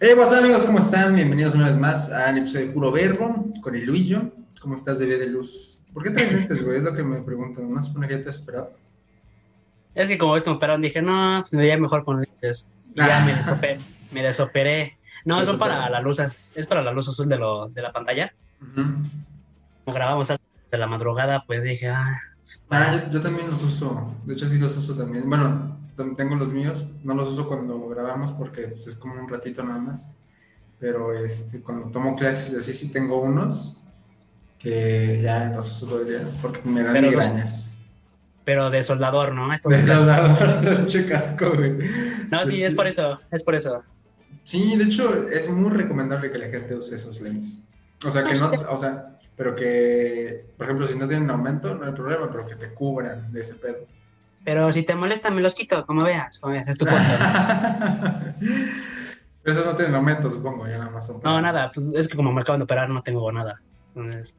Hey, what's up, amigos, ¿cómo están? Bienvenidos una vez más a un episodio de Puro Verbo con el Luillo. ¿Cómo estás, bebé de luz? ¿Por qué traes lentes, güey? Es lo que me pregunto. ¿No supone que ya te esperado? Es que como ves que me operaron, dije, no, pues me veía mejor con lentes. Y ya me desoperé. me desoperé. No, son para la luz, es para la luz azul de, lo, de la pantalla. Ujú. Como grabamos antes de la madrugada, pues dije, ah, Ah, yo, yo también los uso. De hecho, sí los uso también. Bueno, tengo los míos. No los uso cuando grabamos porque pues, es como un ratito nada más. Pero este, cuando tomo clases así, sí tengo unos que ya los uso todo el día porque me dan Pero migrañas. pero de soldador, ¿no? Esto De soldador, de che casco, güey. No, sí, es por eso, es por eso. Sí, de hecho, es muy recomendable que la gente use esos lentes. O sea, que no, o sea, pero que, por ejemplo, si no tienen aumento, no hay problema, pero que te cubran de ese pedo. Pero si te molesta, me los quito, como veas, como veas, es tu podcast. Pero esos no tienen aumento, supongo, ya nada más son. No, nada, pues es que como me acaban de operar, no tengo nada. Entonces,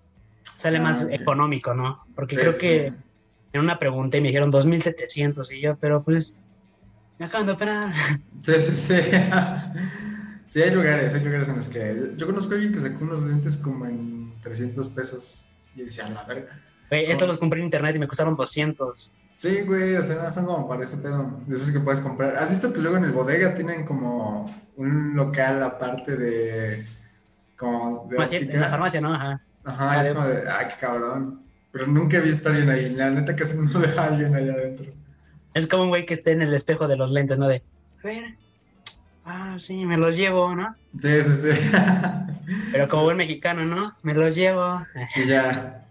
sale Ah, más económico, ¿no? Porque Sí, creo sí, que en una pregunta y me dijeron 2.700 y yo, pero pues, me acaban de operar. Sí, sí, sí. Sí, hay lugares, hay lugares en los que. Yo conozco a alguien que sacó unos lentes como en 300 pesos. Y decía, la verga. Güey, estos los compré en internet y me costaron 200. Sí, güey, o sea, son como para ese pedo. De esos que puedes comprar. ¿Has visto que luego en el bodega tienen como un local aparte de. como de Más en óptica? la farmacia, ¿no? Ajá. Ajá, Ah, es de- como de, ay, qué cabrón. Pero nunca he visto a alguien ahí. La neta casi no veo a alguien allá adentro. Es como un güey que esté en el espejo de los lentes, ¿no? De, a ver, ah, sí, me los llevo, ¿no? Sí, sí, sí. Pero como buen mexicano, ¿no? Me los llevo. y ya.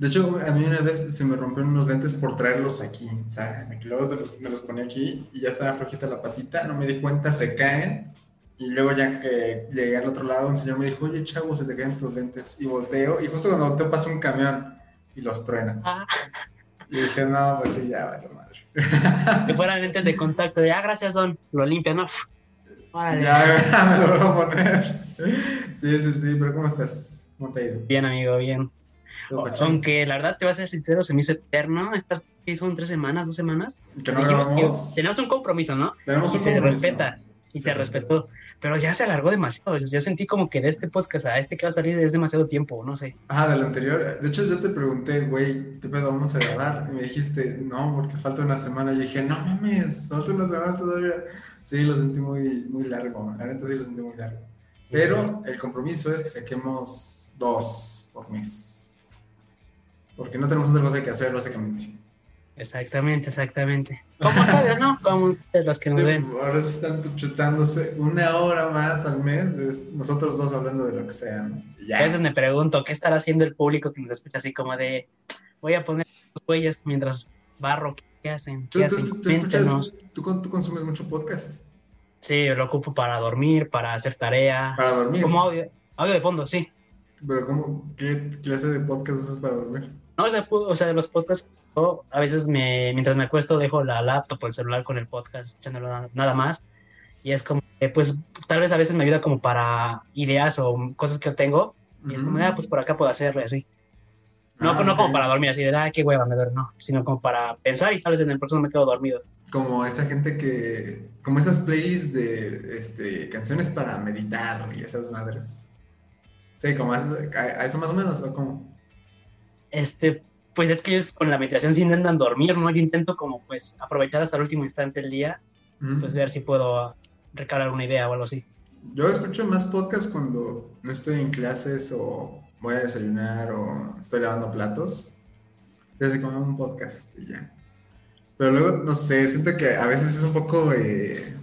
De hecho, a mí una vez se me rompieron unos lentes por traerlos aquí. O sea, me los, me los ponía aquí y ya estaba flojita la patita. No me di cuenta, se caen. Y luego ya que llegué al otro lado, un señor me dijo, oye, chavo, se te caen tus lentes. Y volteo. Y justo cuando volteo pasa un camión y los truena. Ah, Y dije, no, pues sí, ya, vaya madre. que fueran lentes de contacto. De, ah, gracias, don. Lo limpian, ¿no? Órale. Ya, me lo voy a poner. Sí, sí, sí, pero ¿cómo estás? ¿Cómo te ha ido? Bien, amigo, bien. ¿Todo fachón? Aunque la verdad, te voy a ser sincero, se me hizo eterno. Estas ¿qué son tres semanas, dos semanas. Que no Dijimos que tenemos un compromiso, ¿no? Tenemos Y un se compromiso. respeta. Y Se se respeta. respetó. Pero ya se alargó demasiado. Yo sentí como que de este podcast a este que va a salir es demasiado tiempo, no sé. Ah, del anterior. De hecho, yo te pregunté, güey, ¿qué pedo vamos a grabar? Y me dijiste, no, porque falta una semana. Y dije, no mames, falta una semana todavía. Sí, lo sentí muy, muy largo. La neta sí lo sentí muy largo. Pero el compromiso es que saquemos dos por mes. Porque no tenemos otra cosa que hacer, básicamente. Exactamente, exactamente. Como ustedes, ¿no? Como ustedes los que nos ven. Ahora se están chutándose una hora más al mes. es- Nosotros dos hablando de lo que sea, ¿no? Ya. A veces me pregunto, ¿qué estará haciendo el público que nos escucha así como de, voy a poner los huellas mientras barro, ¿qué hacen? ¿Tú, ¿Qué tú- hacen? tú escuchas, tú, tú consumes mucho podcast? Sí, lo ocupo para dormir, para hacer tarea, Para dormir. como audio, audio de fondo, sí. Pero ¿cómo, ¿qué clase de podcast usas para dormir? No, o sea, o sea, los podcasts, yo a veces me, mientras me acuesto dejo la laptop o el celular con el podcast, escuchándolo na- nada más. Y es como, que, pues, tal vez a veces me ayuda como para ideas o cosas que yo tengo. Y es como, ah, pues por acá puedo hacerlo así. No, Ah, no como ok. para dormir así de, ah, qué hueva, me duermo, no. Sino como para pensar y tal vez en el próximo me quedo dormido. Como esa gente que... Como esas playlists de este, canciones para meditar y esas madres. Sí, como a, a eso más o menos, ¿o cómo? Este, pues es que ellos con la meditación sí intentan dormir, ¿no? Yo intento como, pues, aprovechar hasta el último instante del día, Mm. pues ver si puedo recabar alguna idea o algo así. Yo escucho más podcast cuando no estoy en clases o voy a desayunar o estoy lavando platos. Es así como un podcast y ya. Pero luego, no sé, siento que a veces es un poco eh,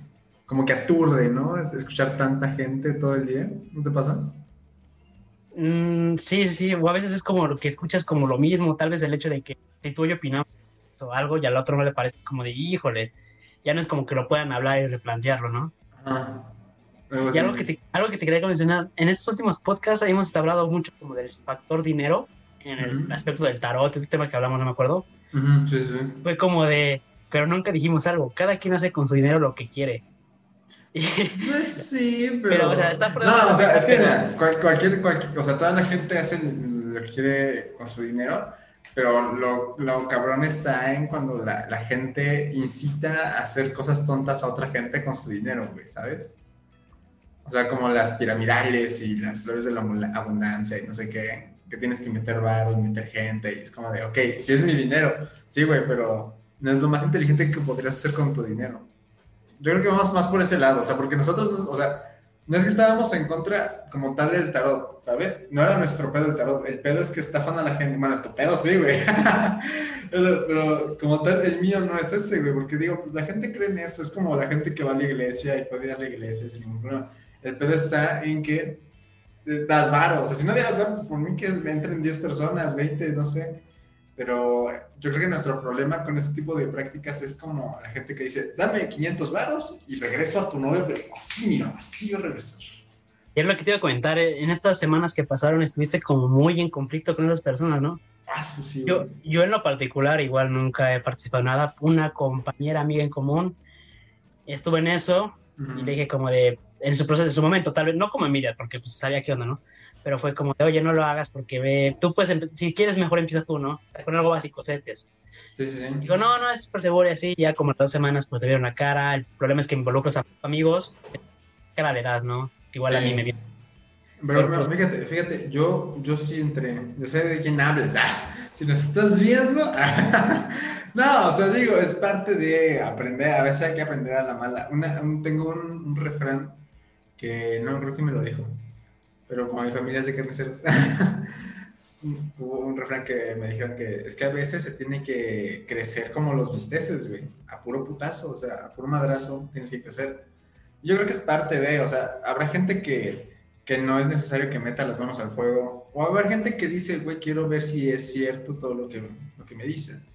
como que aturde, ¿no? Es- Escuchar tanta gente todo el día. ¿No te pasa? Mm, sí, sí, o a veces es como lo que escuchas como lo mismo, tal vez el hecho de que si tú y yo opinamos o algo y al otro no le parece como de, híjole, ya no es como que lo puedan hablar y replantearlo, ¿no? Y algo que, te, algo que te quería mencionar, en estos últimos podcasts hemos hablado mucho como del factor dinero, en el aspecto del tarot, el tema que hablamos, no me acuerdo, Ujú, sí, sí. fue como de, pero nunca dijimos algo, cada quien hace con su dinero lo que quiere. Pues sí, pero... Pero, o sea, está No, o sea, es que cual- cualquier, cualquier... O sea, toda la gente hace lo que quiere con su dinero, pero lo, lo cabrón está en cuando la, la gente incita a hacer cosas tontas a otra gente con su dinero, güey, ¿sabes? O sea, como las piramidales y las flores de la abundancia y no sé qué, que tienes que meter barro y meter gente. Y es como de, ok, si es mi dinero, sí, güey, pero no es lo más inteligente que podrías hacer con tu dinero. Yo creo que vamos más por ese lado, o sea, porque nosotros, o sea, no es que estábamos en contra como tal del tarot, ¿sabes? No era nuestro pedo el tarot, el pedo es que estafan a la gente. Bueno, tu pedo sí, güey. pero, como tal, el mío no es ese, güey, porque digo, pues la gente cree en eso, es como la gente que va a la iglesia y puede ir a la iglesia sin ningún problema. El pedo está en que das varo, o sea, si no das varo, pues por mí que entren 10 personas, 20, no sé. Pero yo creo que nuestro problema con este tipo de prácticas es como la gente que dice, dame 500 varos y regreso a tu novio, pero así, mira, así yo regreso. Y es lo que te iba a comentar, eh, en estas semanas que pasaron estuviste como muy en conflicto con esas personas, ¿no? Ah, sí, yo, yo en lo particular igual nunca he participado en nada. Una compañera amiga en común estuve en eso y le dije como de, en su proceso, en su momento, tal vez, no como Emilia, porque pues sabía qué onda, ¿no? Pero fue como de, oye, no lo hagas porque ve, tú puedes, si quieres mejor empieza tú, ¿no? Está con algo básico, setes. Sí, sí, sí. Digo, no, no, es súper seguro y así, ya como dos semanas pues te vieron la cara, el problema es que involucras a amigos, cara le das, ¿no? Igual a mí me viene. Pero, pues, fíjate, fíjate, yo, yo sí entré, yo sé de quién hablas, ah, si nos estás viendo, no, o sea, digo, es parte de aprender, a veces hay que aprender a la mala. Una, tengo un, un refrán que no creo que me lo dijo, pero como mi familia es de carniceros, hubo un refrán que me dijeron que es que a veces se tiene que crecer como los bisteces, güey, a puro putazo, o sea, a puro madrazo tienes que crecer. Yo creo que es parte de, o sea, habrá gente que, que no es necesario que meta las manos al fuego, o habrá gente que dice, güey, quiero ver si es cierto todo lo que, lo que me dicen.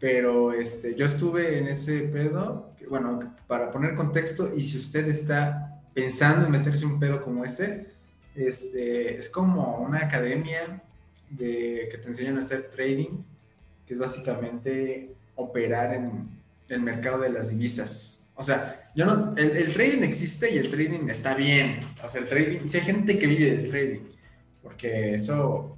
Pero este, yo estuve en ese pedo, que, bueno, para poner contexto, y si usted está pensando en meterse un pedo como ese, este, es como una academia de, que te enseñan a hacer trading, que es básicamente operar en el mercado de las divisas. O sea, yo no, el, trading existe y el trading está bien. O sea, el trading, si hay gente que vive del trading, porque eso,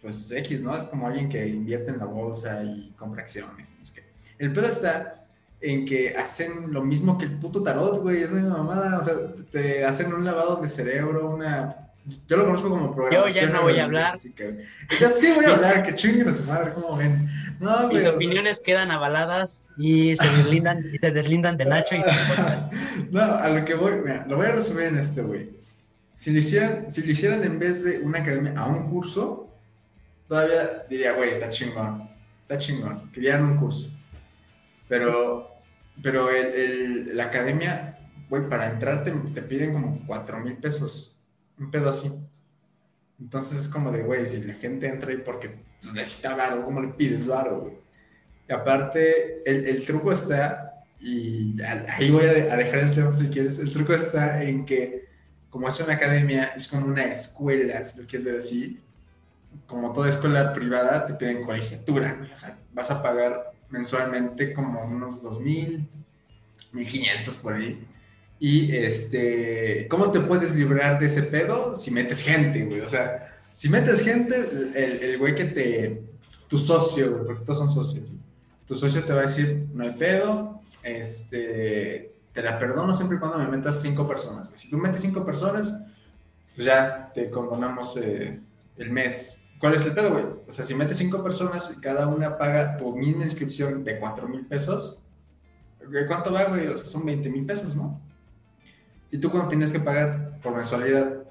pues X, ¿no? Es como alguien que invierte en la bolsa y compra acciones. Es que el pedo está en que hacen lo mismo que el puto tarot, güey, es una mamada. O sea, te hacen un lavado de cerebro, una yo lo conozco como programación. Yo ya no voy a hablar. Yo sí voy a hablar, que chinguen a su madre, ¿cómo ven? No, Mis opiniones quedan avaladas y se deslindan, y se deslindan de Nacho y No, a lo que voy, mira, lo voy a resumir en este, güey. Si lo hicieran, si lo hicieran en vez de una academia a un curso, todavía diría, güey, está chingón, está chingón, que dieran un curso. Pero, pero el, el, la academia, güey, para entrar te, te piden como cuatro mil pesos un pedo así. Entonces es como de, güey, si la gente entra ahí porque necesita varo, ¿cómo le pides varo, güey? Y aparte, el, el, truco está, y ahí voy a, dejar el tema si quieres, el truco está en que, como es una academia, es como una escuela, si lo quieres ver así, como toda escuela privada, te piden colegiatura, güey. O sea, vas a pagar mensualmente como unos 2.000, 1.500 por ahí. Y este, ¿cómo te puedes librar de ese pedo? Si metes gente, güey. O sea, si metes gente, el, el güey que te, tu socio, güey, porque todos son socios, tu socio te va a decir, no hay pedo, este, te la perdono siempre y cuando me metas cinco personas. Si tú metes cinco personas, pues ya te condonamos eh, el mes. ¿Cuál es el pedo, güey? O sea, si metes cinco personas y cada una paga tu misma inscripción de cuatro mil pesos, ¿cuánto va, güey? O sea, son 20 mil pesos, ¿no? Y tú cuando tienes que pagar por mensualidad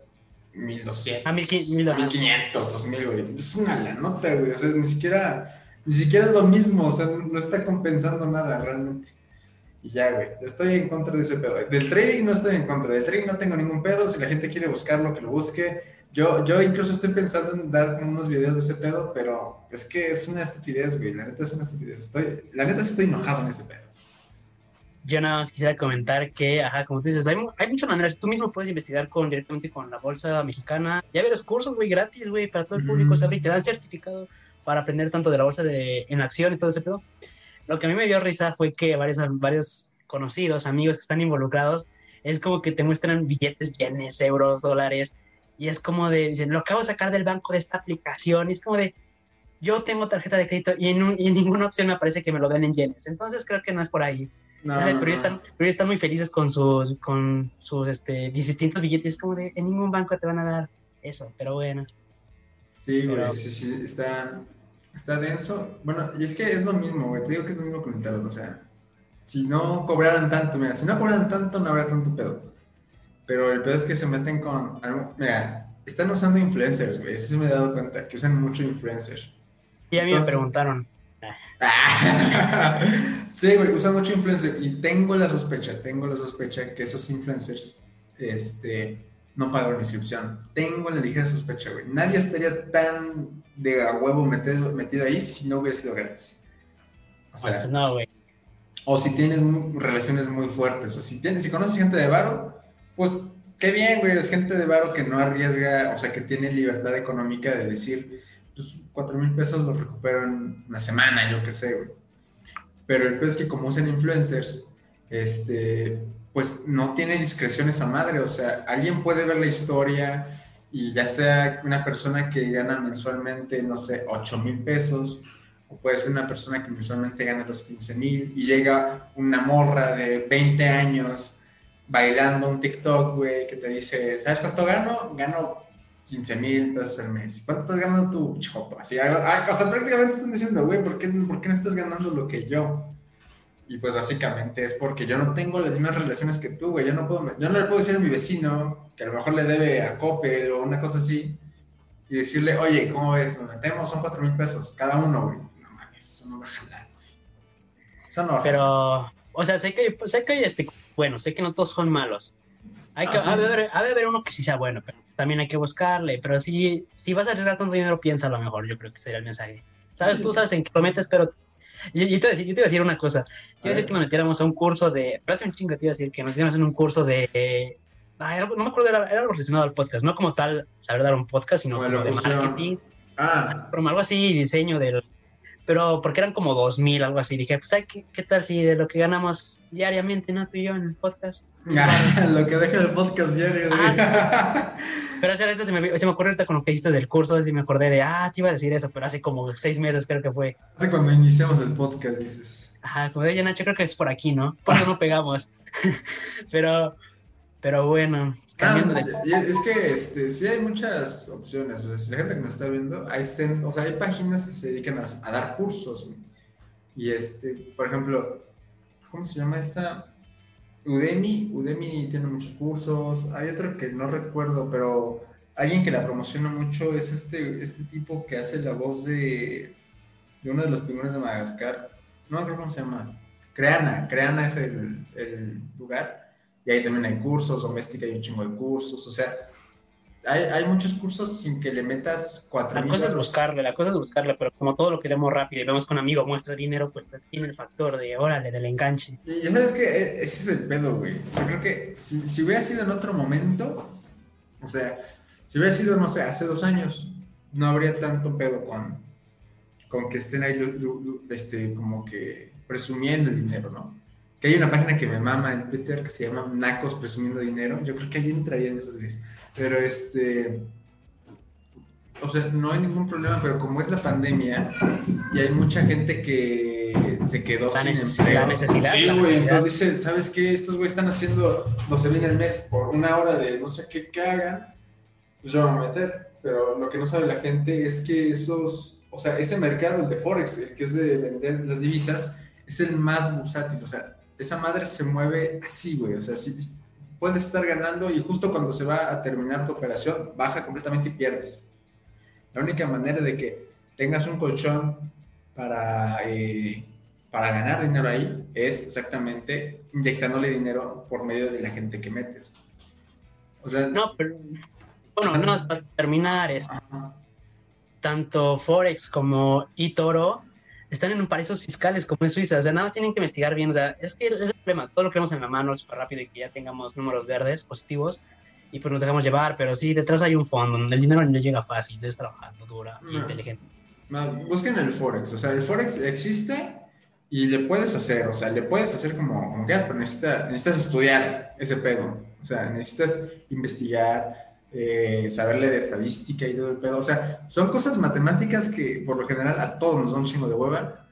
1200, a 1500, 2000, güey. Es una la nota, güey. O sea, ni siquiera, ni siquiera es lo mismo. O sea, no está compensando nada realmente. Y ya, güey. Estoy en contra de ese pedo. Del trading no estoy en contra. Del trading no tengo ningún pedo. Si la gente quiere buscarlo, que lo busque. Yo, yo incluso estoy pensando en dar unos videos de ese pedo, pero es que es una estupidez, güey. La neta es una estupidez. Estoy, la neta sí estoy enojado en ese pedo yo nada más quisiera comentar que, ajá, como tú dices, hay, hay muchas maneras. Tú mismo puedes investigar con, directamente con la bolsa mexicana. Ya ves los cursos, güey, gratis, güey, para todo el público. te dan certificado para aprender tanto de la bolsa de, en acción y todo ese pedo. Lo que a mí me dio risa fue que varios, varios conocidos, amigos que están involucrados, es como que te muestran billetes, yenes, euros, dólares. Y es como de, dicen, lo acabo de sacar del banco de esta aplicación. Y es como de, yo tengo tarjeta de crédito y en, y en ninguna opción me aparece que me lo den en yenes. Entonces creo que no es por ahí No, pero, Ellos están, pero están muy felices con sus, con sus este, distintos billetes. como de, en ningún banco te van a dar eso, pero bueno. Sí, güey, sí, sí, está, está denso. Bueno, y es que es lo mismo, güey. Te digo que es lo mismo con el tarot, o sea, si no cobraran tanto, mira, si no cobraran tanto, no habría tanto pedo. Pero el pedo es que se meten con algo, mira, están usando influencers, güey, eso sí me he dado cuenta, que usan mucho influencers. Y a mí me preguntaron. sí, güey, usan mucho influencer y tengo la sospecha, tengo la sospecha que esos influencers, este, no pagaron inscripción. Tengo la ligera sospecha, güey. Nadie estaría tan de a huevo metido, metido ahí si no hubiera sido gratis. O sea, pues no, güey. O si tienes relaciones muy fuertes, o si tienes, si conoces gente de varo, pues qué bien, güey, es gente de varo que no arriesga, o sea, que tiene libertad económica de decir, pues cuatro mil pesos los recupero en una semana, yo qué sé, güey. Pero el peor es que como usan influencers, este, pues no tiene discreción esa madre, o sea, alguien puede ver la historia y ya sea una persona que gana mensualmente, no sé, 8 mil pesos, o puede ser una persona que mensualmente gana los 15 mil y llega una morra de 20 años bailando un TikTok, güey, que te dice, ¿sabes cuánto gano? Gano 15 mil pesos al mes. ¿Cuánto estás ganando tú, chopo? Así, ah, o sea, prácticamente están diciendo, güey, ¿por qué, ¿por qué no estás ganando lo que yo? Y pues básicamente es porque yo no tengo las mismas relaciones que tú, güey. Yo no puedo, yo no le puedo decir a mi vecino que a lo mejor le debe a Coppel o una cosa así y decirle, oye, ¿cómo ves? Nos metemos, son cuatro mil pesos cada uno, güey. No mames, eso no va a jalar, güey. Eso no va a jalar. Pero, o sea, sé que, sé que hay este, bueno, sé que no todos son malos. Hay que, ah, ha, de haber, uno que sí sea bueno, pero también hay que buscarle. Pero si, si vas a arreglar tanto dinero, piensa lo mejor. Yo creo que sería el mensaje. Sabes, tú sabes en qué prometes, pero yo, te iba a decir, yo te iba a decir una cosa. Te iba a decir que nos metiéramos a un curso de. Pero hace un chingo te iba a decir que nos metiéramos en un curso de. no me acuerdo, era, algo relacionado al podcast. No como tal saber dar un podcast, sino como de marketing. Ah. Como algo así, diseño del. Pero porque eran como dos mil, algo así. Dije, pues, ¿qué, ¿qué tal si de lo que ganamos diariamente, no tú y yo en el podcast? lo que deja el podcast diario. Ah, pero se me, se me ocurrió ahorita con lo que hiciste del curso y me acordé de, ah, te iba a decir eso, pero hace como seis meses creo que fue. Hace cuando iniciamos el podcast, dices. Ajá, como de Nacho, creo que es por aquí, ¿no? Por eso no pegamos. pero, pero bueno, de... Es que este, sí hay muchas opciones. Si la gente que nos está viendo, hay, o sea, hay páginas que se dedican a, a dar cursos. Y este, por ejemplo, ¿cómo se llama esta? Udemy, Udemy tiene muchos cursos, hay otro que no recuerdo, pero alguien que la promociona mucho es este, este tipo que hace la voz de, de uno de los pingüinos de Madagascar, no me acuerdo cómo se llama, Creana, Creana es el, el lugar, y ahí también hay cursos, Doméstica hay un chingo de cursos, o sea, hay, hay, muchos cursos sin que le metas cuatro La cosa es buscarle, la cosa es buscarle, pero como todo lo queremos rápido y vemos con un amigo muestra dinero, pues, tiene el factor de órale, del enganche. Y ya sabes que ese es el pedo, güey. Yo creo que si, si, hubiera sido en otro momento, o sea, si hubiera sido, no sé, hace dos años, no habría tanto pedo con, con que estén ahí, este, como que presumiendo el dinero, ¿no? Que hay una página que me mama en Twitter que se llama Nacos Presumiendo Dinero. Yo creo que ahí entrarían esos güeyes pero este, o sea, no hay ningún problema, pero como es la pandemia y hay mucha gente que se quedó sin empleo. necesidad. Sí, güey, entonces dice, ¿sabes qué? Estos güeyes están haciendo, no se viene el mes por una hora de no sé qué que hagan, pues yo me voy a meter. Pero lo que no sabe la gente es que esos, o sea, ese mercado, el de Forex, el que es de vender las divisas, es el más bursátil. O sea, esa madre se mueve así, güey. O sea, sí, puedes estar ganando y justo cuando se va a terminar tu operación, baja completamente y pierdes. La única manera de que tengas un colchón para, eh, para ganar dinero ahí es exactamente inyectándole dinero por medio de la gente que metes. O sea, no, pero bueno, no, para terminar, es, tanto Forex como eToro están en paraísos fiscales como en Suiza. O sea, nada más tienen que investigar bien. O sea, es que es el problema. Todo lo queremos en la mano súper rápido y que ya tengamos números verdes positivos y pues nos dejamos llevar. Pero sí, detrás hay un fondo el dinero no llega fácil. Es trabajando dura y inteligente. busquen el Forex. O sea, el Forex existe y le puedes hacer. O sea, le puedes hacer como, como quieras, pero necesitas, necesitas estudiar ese pedo. O sea, necesitas investigar, eh, saberle de estadística y todo el pedo. O sea, son cosas matemáticas que por lo general a todos nos dan un chingo de hueva.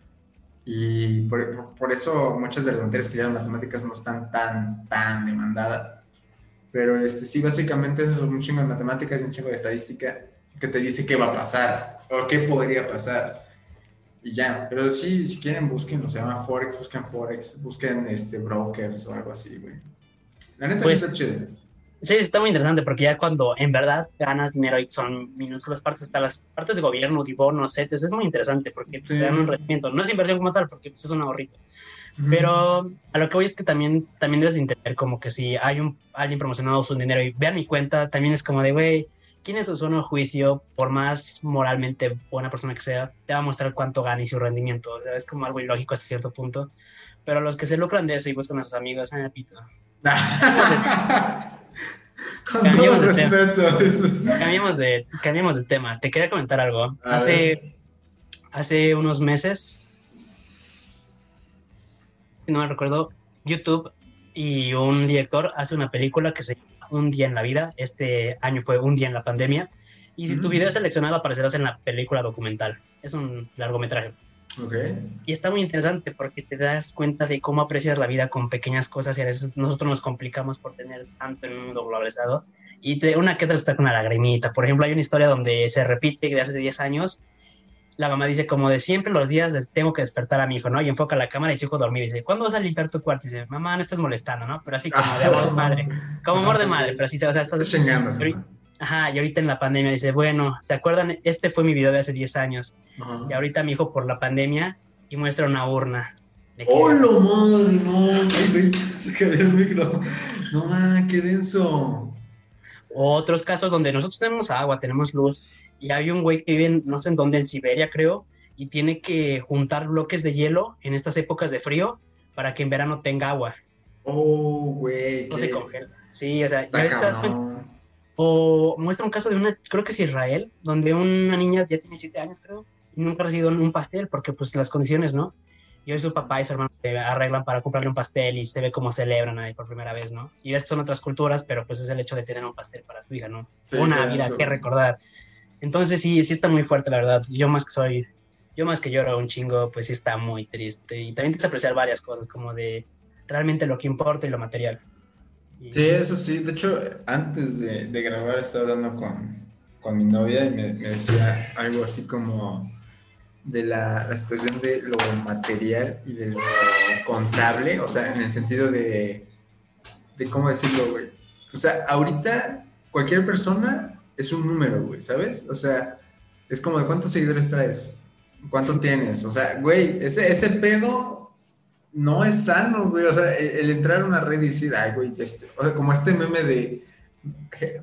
Y por, por, eso muchas de las materias que llevan matemáticas no están tan, tan demandadas. Pero este, sí, básicamente eso es un chingo de matemáticas y un chingo de estadística que te dice qué va a pasar o qué podría pasar. Y ya, pero sí, si quieren busquen, se llama Forex, busquen Forex, busquen este, brokers o algo así, güey. La neta pues, sí está chido. Sí, está muy interesante porque ya cuando en verdad ganas dinero y son minúsculas partes, hasta las partes de gobierno, no CETES, es muy interesante porque te dan un rendimiento. No es inversión como tal porque pues, es un ahorrito. Pero a lo que voy es que también, también debes entender como que si hay un, alguien promocionado su dinero y vean mi cuenta, también es como de, güey, ¿quién es su a juicio, por más moralmente buena persona que sea, te va a mostrar cuánto gana y su rendimiento? es como algo ilógico hasta cierto punto. Pero los que se lucran de eso y buscan a sus amigos, eh, pito. Con todo respeto. Cambiamos de, cambiamos de tema. Te quería comentar algo. hace, hace unos meses, si no me recuerdo, YouTube y un director hace una película que se llama Un día en la vida. Este año fue Un día en la pandemia. Y si tu mm. video es seleccionado, aparecerás en la película documental. Es un largometraje. Y está muy interesante porque te das cuenta de cómo aprecias la vida con pequeñas cosas y a veces nosotros nos complicamos por tener tanto en un mundo globalizado. Y te, una que otra está con una lagrimita. Por ejemplo, hay una historia donde se repite de hace 10 años. La mamá dice, como de siempre, los días tengo que despertar a mi hijo, ¿no? Y enfoca la cámara y su hijo dormido. Dice, ¿cuándo vas a limpiar tu cuarto? Y dice, mamá, no estás molestando, ¿no? Pero así como de amor de madre. Como amor de madre, pero así, o sea, estás... chingando. Ajá, y ahorita en la pandemia dice, bueno, ¿se acuerdan? Este fue mi video de hace 10 años. Y ahorita mi hijo por la pandemia y muestra una urna. ¡Hola, madre! No, se cayó el micro. No, man, qué denso. Otros casos donde nosotros tenemos agua, tenemos luz, y hay un güey que vive, no sé en dónde, en Siberia, creo, y tiene que juntar bloques de hielo en estas épocas de frío para que en verano tenga agua. Oh, güey. No se congela. Sí, o sea, ya estás, o muestra un caso de una, creo que es Israel, donde una niña ya tiene siete años, creo, y nunca ha recibido un pastel porque pues las condiciones, ¿no? Y hoy su papá y su hermano se arreglan para comprarle un pastel y se ve cómo celebran ahí por primera vez, ¿no? Y que son otras culturas, pero pues es el hecho de tener un pastel para tu hija, ¿no? una vida que recordar. Entonces sí, sí está muy fuerte, la verdad. Yo más que soy, yo más que lloro un chingo, pues sí está muy triste. Y también que apreciar varias cosas, como de realmente lo que importa y lo material. Sí, eso sí. De hecho, antes de, grabar estaba hablando con, mi novia y me, decía algo así como de la, situación de lo material y de lo contable, o sea, en el sentido de, de cómo decirlo, güey. O sea, ahorita cualquier persona es un número, güey, ¿sabes? O sea, es como de cuántos seguidores traes, cuánto tienes, o sea, güey, ese, ese pedo no es sano, güey. O sea, e, el, entrar a una red y decir, ay, güey, este, o sea, como este meme de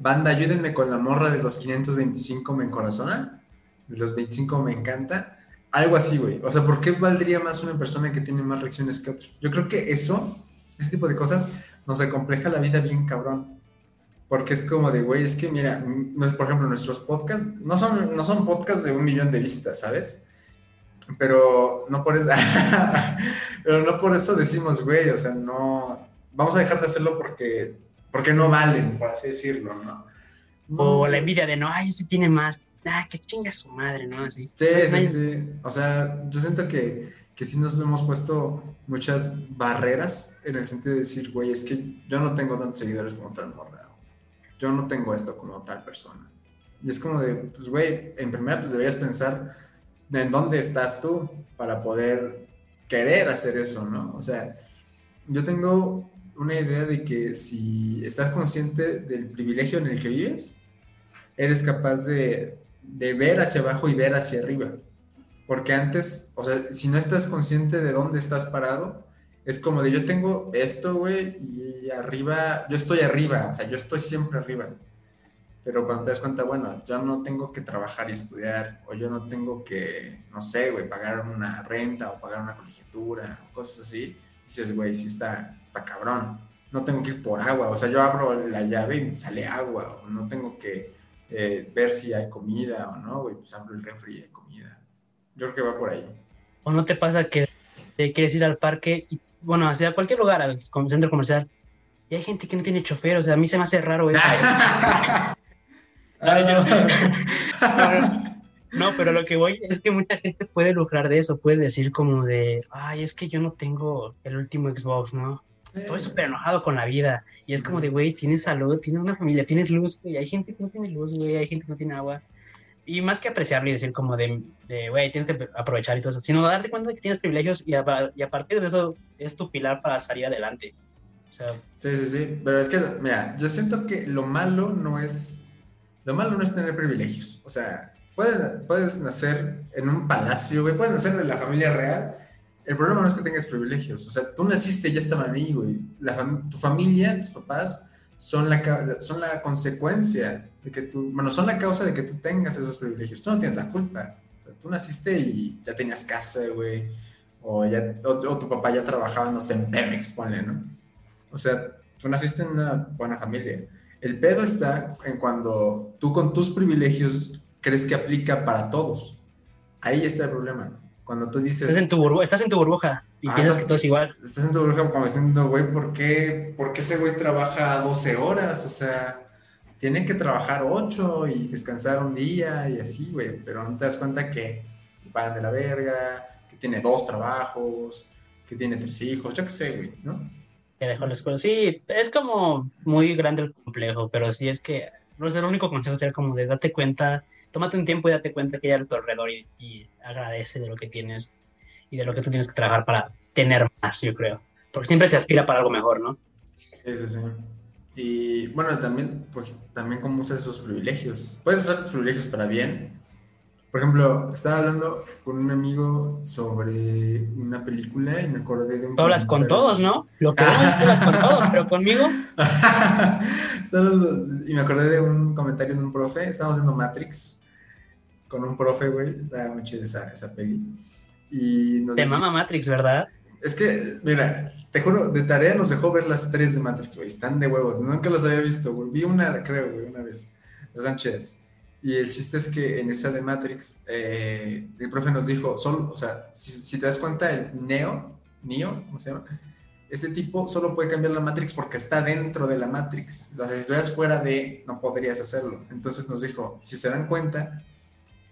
banda, ayúdenme con la morra de los 525 me encorazona, de los 25 me encanta. Algo así, güey. O sea, ¿por qué valdría más una persona que tiene más reacciones que otra? Yo creo que eso, ese tipo de cosas, nos acompleja la vida bien cabrón. Porque es como de, güey, es que mira, por ejemplo, nuestros podcasts no son, no son podcasts de un millón de vistas, ¿sabes? Pero no por eso, pero no por eso decimos, güey, o sea, no, vamos a dejar de hacerlo porque, porque no valen, por así decirlo, ¿no? o la envidia de, no, ay, ese tiene más, ah, que chinga su madre, ¿no? Así. Sí, sí, sí, o sea, yo siento que, que sí nos hemos puesto muchas barreras en el sentido de decir, güey, es que yo no tengo tantos seguidores como tal morra, yo no tengo esto como tal persona. Y es como de, pues, güey, en primera, pues deberías pensar en dónde estás tú para poder querer hacer eso, ¿no? O sea, yo tengo una idea de que si estás consciente del privilegio en el que vives, eres capaz de, de ver hacia abajo y ver hacia arriba. Porque antes, o sea, si no estás consciente de dónde estás parado, es como de yo tengo esto, güey, y arriba, yo estoy arriba, o sea, yo estoy siempre arriba pero cuando te das cuenta, bueno, yo no tengo que trabajar y estudiar, o yo no tengo que, no sé, güey, pagar una renta o pagar una colegiatura, o cosas así, dices, güey, sí está, está cabrón. No tengo que ir por agua, o sea, yo abro la llave y sale agua, o no tengo que eh, ver si hay comida o no, güey, pues abro el refri y hay comida. Yo creo que va por ahí. ¿O no te pasa que te quieres ir al parque, y, bueno, hacia cualquier lugar, al centro comercial, y hay gente que no tiene chofer, o sea, a mí se me hace raro eso. No, pero lo que voy es que mucha gente puede lucrar de eso, puede decir como de, ay, es que yo no tengo el último Xbox, ¿no? Estoy súper enojado con la vida. Y es como de, güey, tienes salud, tienes una familia, tienes luz, y hay gente que no tiene luz, güey, hay gente que no tiene agua. Y más que apreciarlo y decir como de, güey, tienes que aprovechar y todo eso, sino darte cuenta de que tienes privilegios y a, y a partir de eso es tu pilar para salir adelante. O sea, sí, sí, sí. Pero es que, mira, yo siento que lo malo no es, lo malo no es tener privilegios. O sea, puedes, puedes nacer en un palacio, güey, puedes nacer de la familia real. El problema no es que tengas privilegios. O sea, tú naciste y ya estaban ahí, güey. tu familia, tus papás, son la, son la consecuencia de que tú, bueno, son la causa de que tú tengas esos privilegios. Tú no tienes la culpa. O sea, tú naciste y ya tenías casa, güey. O, ya, o, tu papá ya trabajaba, no sé, en Pemex, ponle, ¿no? O sea, tú naciste en una buena familia. El pedo está en cuando tú con tus privilegios crees que aplica para todos. Ahí está el problema. Cuando tú dices... Estás en tu burbuja, estás en tu burbuja y ah, piensas que todo es igual. Estás en tu burbuja como diciendo, güey, ¿por qué, ¿por qué ese güey trabaja 12 horas? O sea, tiene que trabajar 8 y descansar un día y así, güey. Pero no te das cuenta que pagan de la verga, que tiene dos trabajos, que tiene tres hijos, yo qué sé, güey, ¿no? Que dejó la escuela. Sí, es como muy grande el complejo, pero sí es que no sé, el único consejo sería como de date cuenta, tómate un tiempo y date cuenta que hay a tu alrededor y, agradece de lo que tienes y de lo que tú tienes que trabajar para tener más, yo creo. Porque siempre se aspira para algo mejor, ¿no? Sí, sí, sí. Y bueno, también, pues, también cómo usas esos privilegios. Puedes usar tus privilegios para bien, por ejemplo, estaba hablando con un amigo sobre una película y me acordé de un. Tú hablas con todos, ¿no? Lo que vamos es que hablas con todos, pero conmigo. y me acordé de un comentario de un profe. Estábamos haciendo Matrix con un profe, güey. Estaba muy chida esa, esa peli. Y nos Te mama Matrix, ¿verdad? Es que, mira, te juro, de tarea nos dejó ver las tres de Matrix, güey. Están de huevos. Nunca los había visto, güey. Vi una, creo, güey, una vez. Los Sánchez. Y el chiste es que en esa de Matrix, eh, el profe nos dijo, solo, o sea, si, te das cuenta, el Neo, Neo, ¿cómo se llama? Ese tipo solo puede cambiar la Matrix porque está dentro de la Matrix. O sea, si estuvieras fuera de, no podrías hacerlo. Entonces nos dijo, si se dan cuenta,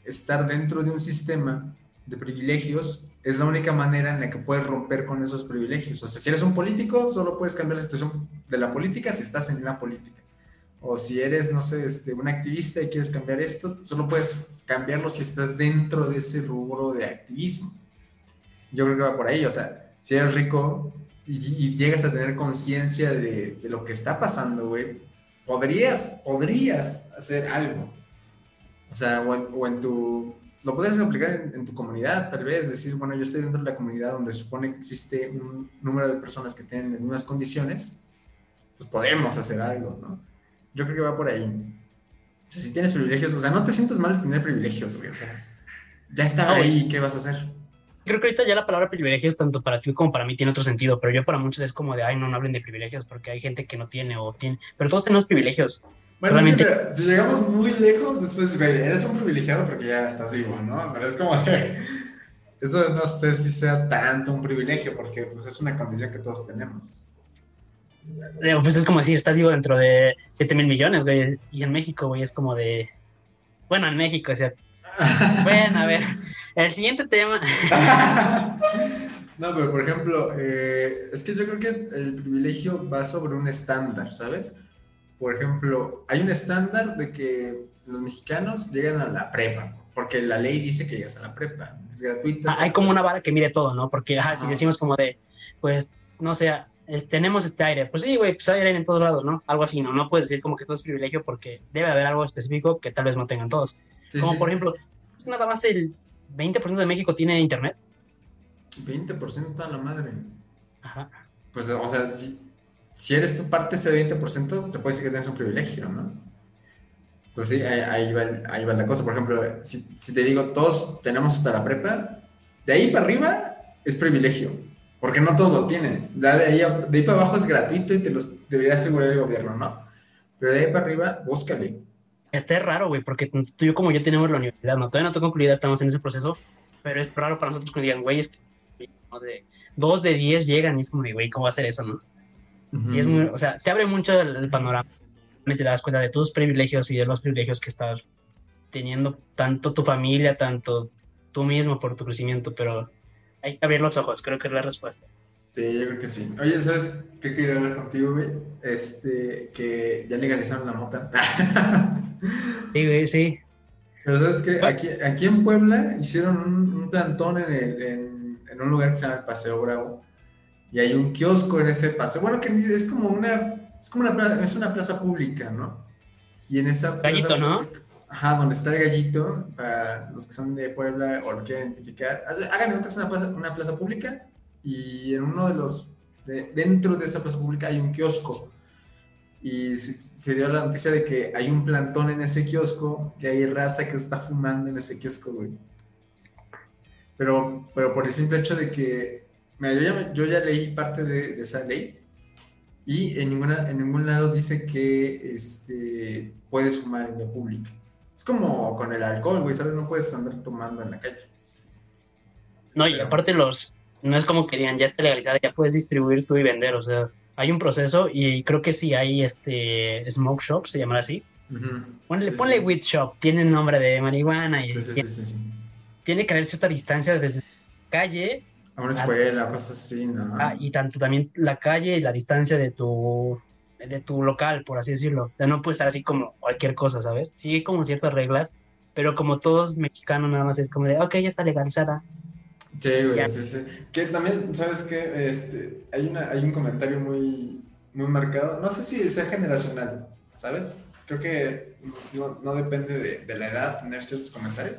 estar dentro de un sistema de privilegios es la única manera en la que puedes romper con esos privilegios. O sea, si eres un político, solo puedes cambiar la situación de la política si estás en la política o si eres, no sé, este, un activista y quieres cambiar esto, solo puedes cambiarlo si estás dentro de ese rubro de activismo. Yo creo que va por ahí, o sea, si eres rico y, llegas a tener conciencia de, lo que está pasando, güey, podrías, podrías hacer algo. O sea, o en, tu, lo puedes aplicar en, en, tu comunidad, tal vez, decir, bueno, yo estoy dentro de la comunidad donde supone que existe un número de personas que tienen las mismas condiciones, pues podemos hacer algo, ¿no? Yo creo que va por ahí. Si tienes privilegios, o sea, no te sientas mal de tener privilegios, güey. O sea, ya está ahí, ¿qué vas a hacer? Creo que ahorita ya la palabra privilegios, tanto para ti como para mí, tiene otro sentido, pero yo para muchos es como de, ay, no, no hablen de privilegios, porque hay gente que no tiene o tiene, pero todos tenemos privilegios. Bueno, Solamente... si llegamos muy lejos, después, güey, eres un privilegiado porque ya estás vivo, ¿no? Pero es como de, eso no sé si sea tanto un privilegio, porque pues es una condición que todos tenemos. Pues es como decir, estás vivo dentro de 7 mil millones, güey. Y en México, güey, es como de. Bueno, en México, o sea. bueno, a ver. El siguiente tema. no, pero por ejemplo, eh, es que yo creo que el privilegio va sobre un estándar, ¿sabes? Por ejemplo, hay un estándar de que los mexicanos llegan a la prepa, porque la ley dice que llegas a la prepa, es gratuita. Ah, hay como una vara que mide todo, ¿no? Porque si decimos como de, pues, no sé, tenemos este aire. Pues sí, güey, pues hay aire en todos lados, ¿no? Algo así, ¿no? No puedes decir como que todo es privilegio porque debe haber algo específico que tal vez no tengan todos. como por ejemplo, nada más el 20% de México tiene internet. 20% a la madre. Ajá. Pues, o sea, si, si eres parte de ese 20%, se puede decir que tienes un privilegio, ¿no? Pues sí, ahí, va, ahí va la cosa. Por ejemplo, si, si te digo, todos tenemos hasta la prepa, de ahí para arriba es privilegio porque no todos lo tienen. de ahí, de ahí para abajo es gratuito y te los debería asegurar el gobierno, ¿no? Pero de ahí para arriba, búscale. Este es raro, güey, porque tú y yo como yo tenemos la universidad, ¿no? Todavía no tengo concluida, estamos en ese proceso, pero es raro para nosotros que digan, güey, es que de, dos de diez llegan y es como, güey, ¿cómo va a ser eso, no? sí, es muy, o sea, te abre mucho el, panorama, te das cuenta de tus privilegios y de los privilegios que estás teniendo tanto tu familia, tanto tú mismo por tu crecimiento, pero hay que abrir los ojos, creo que es la respuesta. Sí, yo creo que sí. Oye, ¿sabes qué quería hablar contigo, güey? Este, que ya legalizaron la mota. sí, güey, sí. Pero ¿sabes qué? Aquí, aquí en Puebla hicieron un, plantón en, el, en, en, un lugar que se llama el Paseo Bravo. Y hay un kiosco en ese paseo. Bueno, que es como una, es como una plaza, es una plaza pública, ¿no? Y en esa Gallito, ¿no? Ajá, donde está el gallito, para los que son de Puebla o lo quieren identificar. Hagan una plaza, una plaza pública y en uno de los, dentro de esa plaza pública hay un kiosco. Y se dio la noticia de que hay un plantón en ese kiosco, que hay raza que está fumando en ese kiosco, güey. Pero, pero por el simple hecho de que, yo, ya, yo ya leí parte de, esa ley y en, ninguna, en ningún lado dice que este, puedes fumar en vía pública. Es como con el alcohol, güey, ¿sabes? No puedes andar tomando en la calle. No, y aparte los, no es como que digan, ya está legalizada, ya puedes distribuir tú y vender, o sea, hay un proceso y creo que sí hay este smoke shop, se llamará así. ponle, ponle weed shop, tiene nombre de marihuana y tiene, que haber cierta distancia desde la calle a una escuela, cosas así, ¿no? Ah, y tanto también la calle y la distancia de tu de tu local, por así decirlo. O no puede estar así como cualquier cosa, ¿sabes? Sí hay como ciertas reglas, pero como todos mexicanos nada más es como de, ok, ya está legalizada. Sí, güey, sí, sí. Que también, ¿sabes qué? Este, hay, una, hay un comentario muy, muy marcado, no sé si sea generacional, ¿sabes? Creo que no, no depende de, de, la edad tener ciertos comentarios,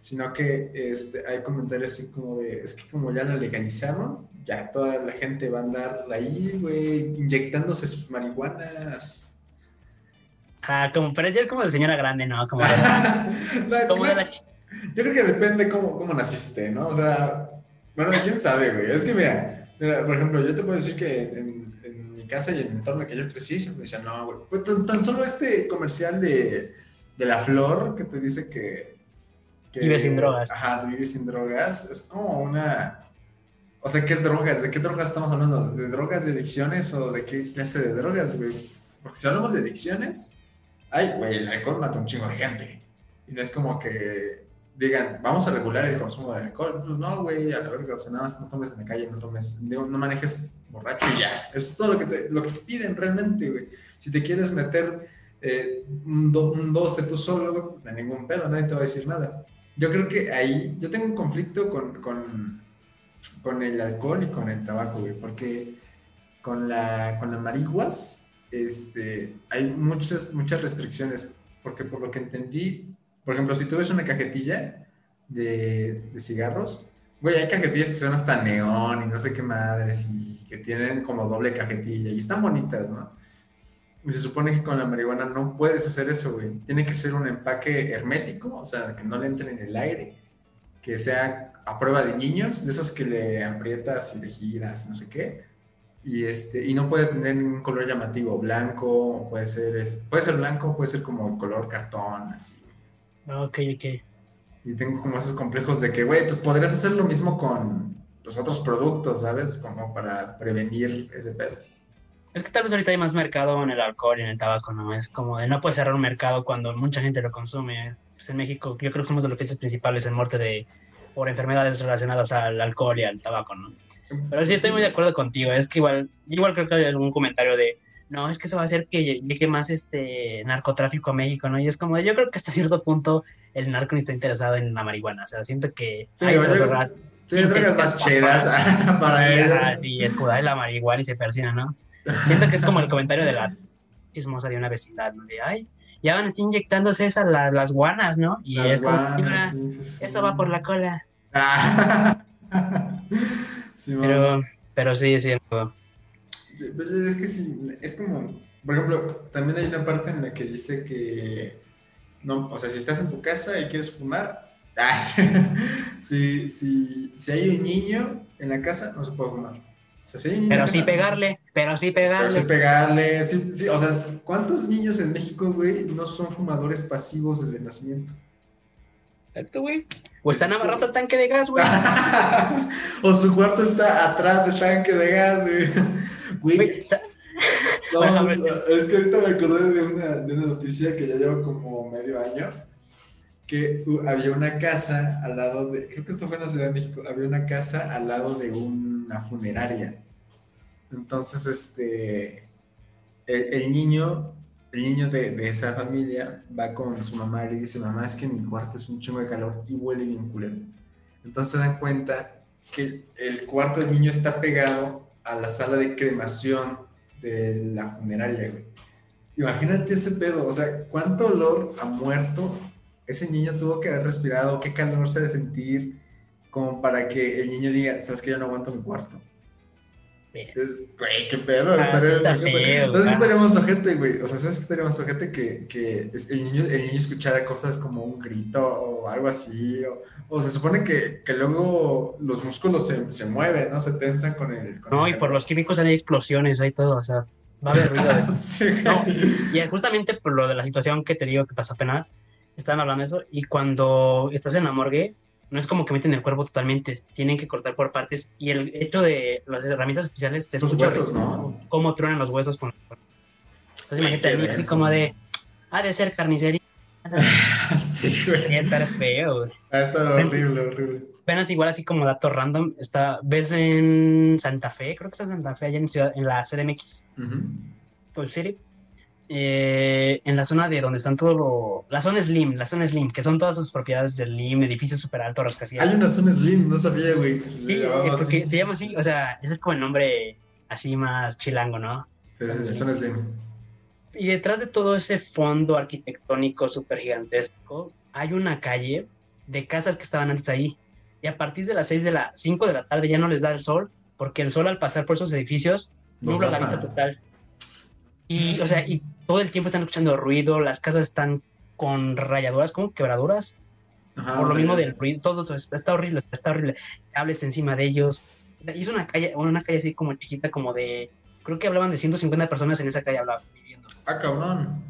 sino que este, hay comentarios así como de, es que como ya la legalizaron, ya toda la gente va a andar ahí, güey, inyectándose sus marihuanas. Ah, como, pero ya es como de señora grande, ¿no? Como de la, Yo creo que depende cómo, cómo naciste, ¿no? O sea, bueno, quién sabe, güey. Es que mira, por ejemplo, yo te puedo decir que en, en, mi casa y en el entorno que yo crecí, siempre decía, no, güey. Pues tan, solo este comercial de, de la flor que te dice que, que. Vive sin drogas. Ajá, vive sin drogas. Es como una o sea, ¿qué drogas? ¿De qué drogas estamos hablando? ¿De drogas de adicciones o de qué clase de drogas, güey? Porque si hablamos de adicciones, ay, güey, el alcohol mata un chingo de gente. Y no es como que digan, vamos a regular el consumo de alcohol. Pues no, güey, a la verga, o sea, nada más no tomes en la calle, no tomes, no manejes borracho y ya. Eso es todo lo que te, lo que te piden realmente, güey. Si te quieres meter eh, un, 12 tú solo, güey, no hay ningún pedo, nadie te va a decir nada. Yo creo que ahí, yo tengo un conflicto con, con con el alcohol y con el tabaco, güey, porque con la, con las marihuas este, hay muchas, muchas restricciones, porque por lo que entendí, por ejemplo, si tú ves una cajetilla de, de cigarros, güey, hay cajetillas que son hasta neón y no sé qué madres y que tienen como doble cajetilla y están bonitas, ¿no? Y se supone que con la marihuana no puedes hacer eso, güey. Tiene que ser un empaque hermético, o sea, que no le entre en el aire, que sea a prueba de niños, de esos que le aprietas y le giras, no sé qué. Y, este, y no puede tener ningún color llamativo, blanco, puede ser, puede ser blanco, puede ser como color cartón, así. Ok, ok. Y tengo como esos complejos de que, güey, pues podrías hacer lo mismo con los otros productos, ¿sabes? Como para prevenir ese pedo. Es que tal vez ahorita hay más mercado en el alcohol y en el tabaco, ¿no? Es como de no puedes cerrar un mercado cuando mucha gente lo consume. Pues en México yo creo que somos de los países principales en muerte de por enfermedades relacionadas al alcohol y al tabaco, ¿no? Pero sí estoy muy de acuerdo contigo, es que igual, igual creo que hay algún comentario de, no, es que eso va a hacer que llegue más este narcotráfico a México, ¿no? Y es como, yo creo que hasta cierto punto el narco ni está interesado en la marihuana, o sea, siento que hay otras drogas. Sí, drogas más chidas para ellos. Sí, de la marihuana y se persina, ¿no? Siento que es como el comentario de la chismosa de una vecindad, ¿no? De, ay, ya van a estar inyectándose esas las, las guanas, ¿no? Y es eso va por la cola. pero, pero sí, es cierto. Es que sí, es como, por ejemplo, también hay una parte en la que dice que, no, o sea, si estás en tu casa y quieres fumar, ah, si, si, si hay un niño en la casa, no se puede fumar pero sí pegarle, pero sí pegarle. Pero sí pegarle, sí, sí, o sea, ¿cuántos niños en México, güey, no son fumadores pasivos desde nacimiento? Exacto, güey. O están amarrados al tanque de gas, güey. o su cuarto está atrás del tanque de gas, güey. Güey. es que ahorita me acordé de una, de una noticia que ya lleva como medio año que había una casa al lado de, creo que esto fue en la Ciudad de México, había una casa al lado de una funeraria. Entonces, este, el, niño, el niño de, esa familia va con su mamá y le dice, mamá, es que mi cuarto es un chingo de calor y huele bien culero. Entonces se dan cuenta que el cuarto del niño está pegado a la sala de cremación de la funeraria, güey. Imagínate ese pedo, o sea, cuánto olor a muerto ese niño tuvo que haber respirado, qué calor se de sentir, como para que el niño diga, sabes que yo no aguanto mi cuarto. Es, güey, qué pedo. Ah, estaría, está feo, ¿Sabes qué estaría más ojete, güey? O sea, ¿sabes qué estaría más ojete? Que, que el, niño, el niño escuchara cosas como un grito o algo así. O, o se supone que, que, luego los músculos se, se, mueven, ¿no? Se tensan con el. no, y por los químicos hay explosiones, hay todo, o sea, va a haber ruido. sí, no, y justamente por lo de la situación que te digo que pasó apenas, estaban hablando de eso, y cuando estás en la morgue, no es como que meten el cuerpo totalmente, tienen que cortar por partes y el hecho de las herramientas especiales te los huesos, ¿no? Cómo truenan los huesos con Entonces imagínate así como de, ha de ser carnicería. sí, güey. estar feo, güey. Ha estar horrible, horrible. Apenas igual así como dato random, está, ves en Santa Fe, creo que está en Santa Fe, allá en, ciudad, en la CDMX. Pues sí, eh, en la zona de donde están todo lo, la zona Slim, la zona Slim, que son todas sus propiedades del Slim, edificios súper altos. Hay una zona Slim, no sabía, güey. Sí, eh, porque se llama así, o sea, ese es como el nombre así más chilango, ¿no? Sí, sí, zona Slim. Y detrás de todo ese fondo arquitectónico súper gigantesco, hay una calle de casas que estaban antes ahí. Y a partir de las 6 de la 5 de la tarde ya no les da el sol, porque el sol al pasar por esos edificios nubla la vista total. Y, o sea, y todo el tiempo están escuchando ruido, las casas están con rayaduras, como quebraduras. por lo mismo del ruido, todo, está, horrible, está horrible. Cables encima de ellos. Y es una calle, una calle así como chiquita, como de. Creo que hablaban de 150 personas en esa calle hablaban, viviendo. Ah, cabrón.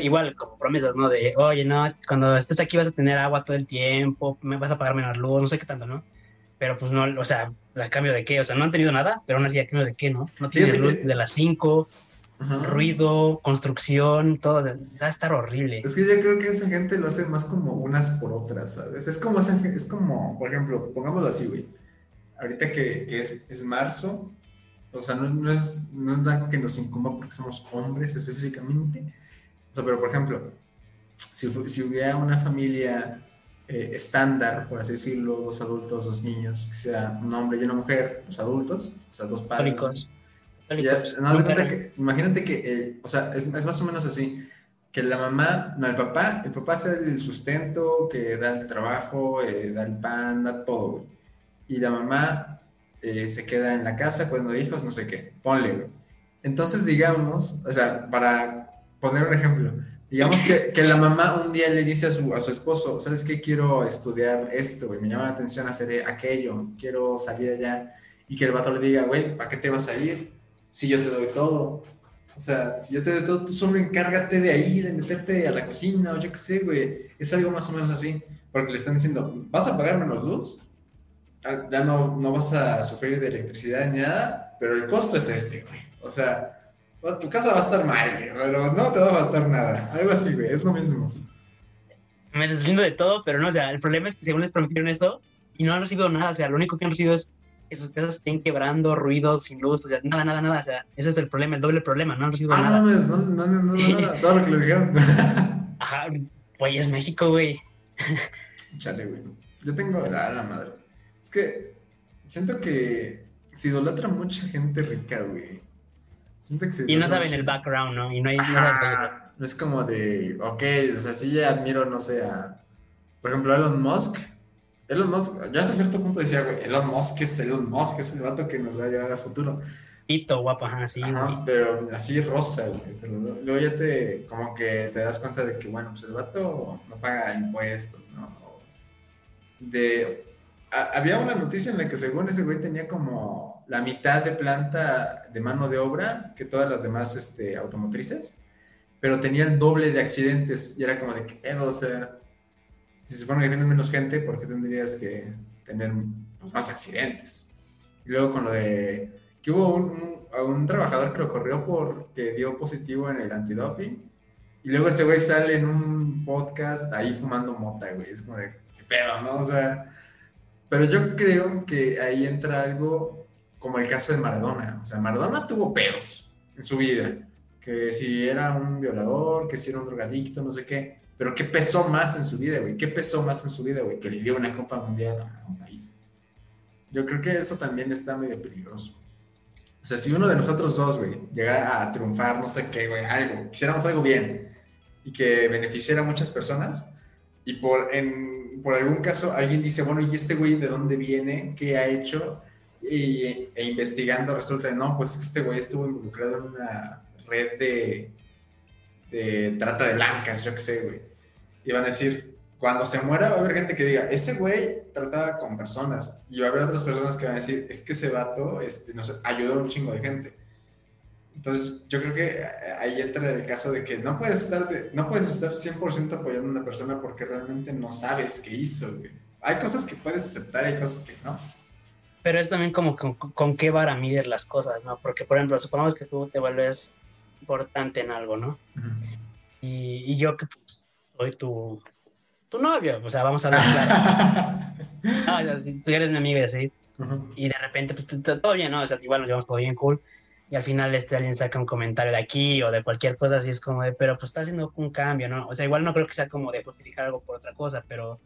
igual, como promesas, ¿no? De, oye, no, cuando estés aquí vas a tener agua todo el tiempo, me vas a pagar menos luz, no sé qué tanto, ¿no? Pero pues no, o sea, ¿a cambio de qué? O sea, no han tenido nada, pero aún así, ¿a cambio de qué, no? No tienen luz de las 5, ruido, construcción, todo, va a estar horrible. Es que yo creo que esa gente lo hace más como unas por otras, ¿sabes? Es como, es como por ejemplo, pongámoslo así, güey. Ahorita que, que es, es, marzo, o sea, no, no, es, no es algo que nos incumba porque somos hombres específicamente. O sea, pero por ejemplo, si, si hubiera una familia eh, estándar, por así decirlo, dos adultos, dos niños, que sea un hombre y una mujer, los adultos, o sea, dos padres imagínate que, eh, o sea, es, más o menos así, que la mamá, no, el papá, el papá hace el sustento, que da el trabajo, eh, da el pan, da todo, Y la mamá eh, se queda en la casa cuando hijos, no sé qué, ponle, Entonces, digamos, o sea, para poner un ejemplo, digamos que, que, la mamá un día le dice a su, a su esposo, ¿sabes qué? Quiero estudiar esto, y me llama la atención hacer aquello, quiero salir allá, y que el vato le diga, güey, ¿para qué te vas a ir? Si yo te doy todo. O sea, si yo te doy todo, tú solo encárgate de ahí, de meterte a la cocina o yo qué sé, güey. Es algo más o menos así. Porque le están diciendo, vas a pagar menos luz, ah, ya no, no vas a sufrir de electricidad ni nada, pero el costo es este, güey. O sea, tu casa va a estar mal, güey, pero no te va a faltar nada. Algo así, güey, es lo mismo. Me deslindo de todo, pero no, o sea, el problema es que según les prometieron eso y no han recibido nada, o sea, lo único que han recibido es sus casas estén quebrando, ruidos, sin luz, o sea, nada, nada, nada. O sea, ese es el problema, el doble problema, no han recibido ah, nada. No, no, no, no, no, nada, todo lo que le dijeron. Ajá, pues es México, güey. Chale, güey. Yo tengo. Ah, la madre. Es que siento que se idolatra mucha gente rica, güey. Siento que se Y no saben el background, ¿no? Y no hay. nada. no es como de. Ok, o sea, sí ya admiro, no sé, a. Por ejemplo, Elon Musk Elon Musk, yo hasta cierto punto decía, güey, Elon Musk es Elon Musk, es el vato que nos va a llevar al futuro. Pito, guapo, así, Ajá, pero así rosa, güey. Pero luego ya te, como que te das cuenta de que, bueno, pues el vato no paga impuestos, ¿no? De, había una noticia en la que según ese güey tenía como la mitad de planta de mano de obra que todas las demás este, automotrices, pero tenía el doble de accidentes y era como de que pedo, o sea si se supone que tienes menos gente, ¿por qué tendrías que tener pues, más accidentes? Y luego con lo de que hubo un, un, trabajador que lo corrió porque dio positivo en el antidoping Y luego ese güey sale en un podcast ahí fumando mota, güey. Es como de, qué pedo, ¿no? O sea, pero yo creo que ahí entra algo como el caso de Maradona. O sea, Maradona tuvo pedos en su vida. Que si era un violador, que si era un drogadicto, no sé qué. Pero ¿qué pesó más en su vida, güey? ¿Qué pesó más en su vida, güey? Que le dio una Copa Mundial a un país. Yo creo que eso también está medio peligroso. O sea, si uno de nosotros dos, güey, llegara a triunfar, no sé qué, güey, algo, quisiéramos algo bien y que beneficiara a muchas personas, y por, en, por algún caso alguien dice, bueno, ¿y este güey de dónde viene? ¿Qué ha hecho? Y, e investigando resulta, no, pues este güey estuvo involucrado en una red de, de trata de blancas, yo qué sé, güey. Y van a decir, cuando se muera va a haber gente que diga, ese güey trataba con personas. Y va a haber otras personas que van a decir, es que ese vato este, nos ayudó a un chingo de gente. Entonces, yo creo que ahí entra el caso de que no puedes estar, no puedes estar 100% apoyando a una persona porque realmente no sabes qué hizo. Güey. Hay cosas que puedes aceptar, hay cosas que no. Pero es también como con, con qué vara medir las cosas, ¿no? Porque, por ejemplo, supongamos que tú te vuelves importante en algo, ¿no? y, y, yo que pues, soy tu, tu novio, o sea, vamos a hablar claro. no, si, si, eres mi amiga, sí. Uh -huh. Y de repente, pues todo bien, ¿no? O sea, igual nos llevamos todo bien cool y al final este alguien saca un comentario de aquí o de cualquier cosa así es como de, pero pues está haciendo un cambio, ¿no? O sea, igual no creo que sea como de justificar algo por otra cosa, pero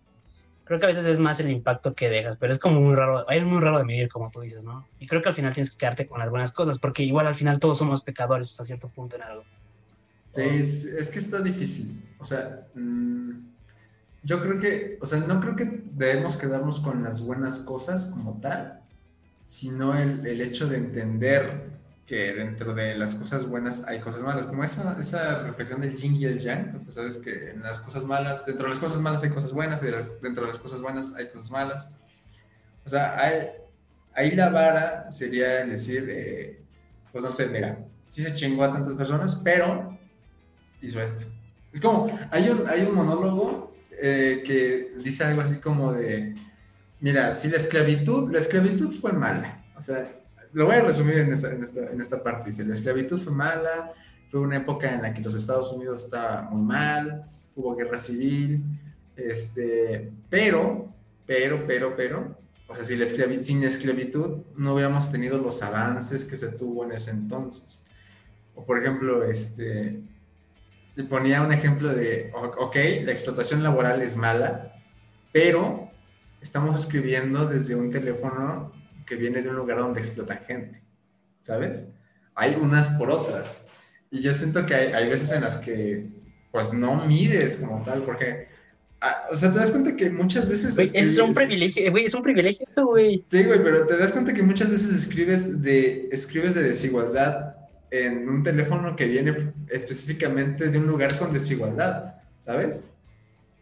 creo que a veces es más el impacto que dejas, pero es como muy raro, es muy raro de medir como tú dices, ¿no? Y creo que al final tienes que quedarte con las buenas cosas, porque igual al final todos somos pecadores hasta cierto punto en algo. Sí, es, es que está difícil, o sea, mmm, yo creo que, o sea, no creo que debemos quedarnos con las buenas cosas como tal, sino el, el hecho de entender que dentro de las cosas buenas hay cosas malas, como esa, esa reflexión del yin y el yang, o sea, sabes que en las cosas malas, dentro de las cosas malas hay cosas buenas y dentro de las cosas buenas hay cosas malas. O sea, hay, ahí la vara sería decir, eh, pues no sé, mira, sí se chingó a tantas personas, pero hizo esto. Es como, hay un, hay un monólogo eh, que dice algo así como de, mira, si la esclavitud, la esclavitud fue mala, o sea, lo voy a resumir en esta, en, esta, en esta parte. Dice, la esclavitud fue mala, fue una época en la que los Estados Unidos estaba muy mal, hubo guerra civil, este, pero, pero, pero, pero, o sea, si la esclavitud, sin esclavitud no hubiéramos tenido los avances que se tuvo en ese entonces. O por ejemplo, este, ponía un ejemplo de, ok, la explotación laboral es mala, pero estamos escribiendo desde un teléfono que viene de un lugar donde explotan gente, ¿sabes? Hay unas por otras. Y yo siento que hay, hay veces en las que, pues, no mides como tal, porque, ah, o sea, te das cuenta que muchas veces... Wey, es un privilegio, güey, es un privilegio esto, güey. Sí, güey, pero te das cuenta que muchas veces escribes de, escribes de desigualdad en un teléfono que viene específicamente de un lugar con desigualdad, ¿sabes?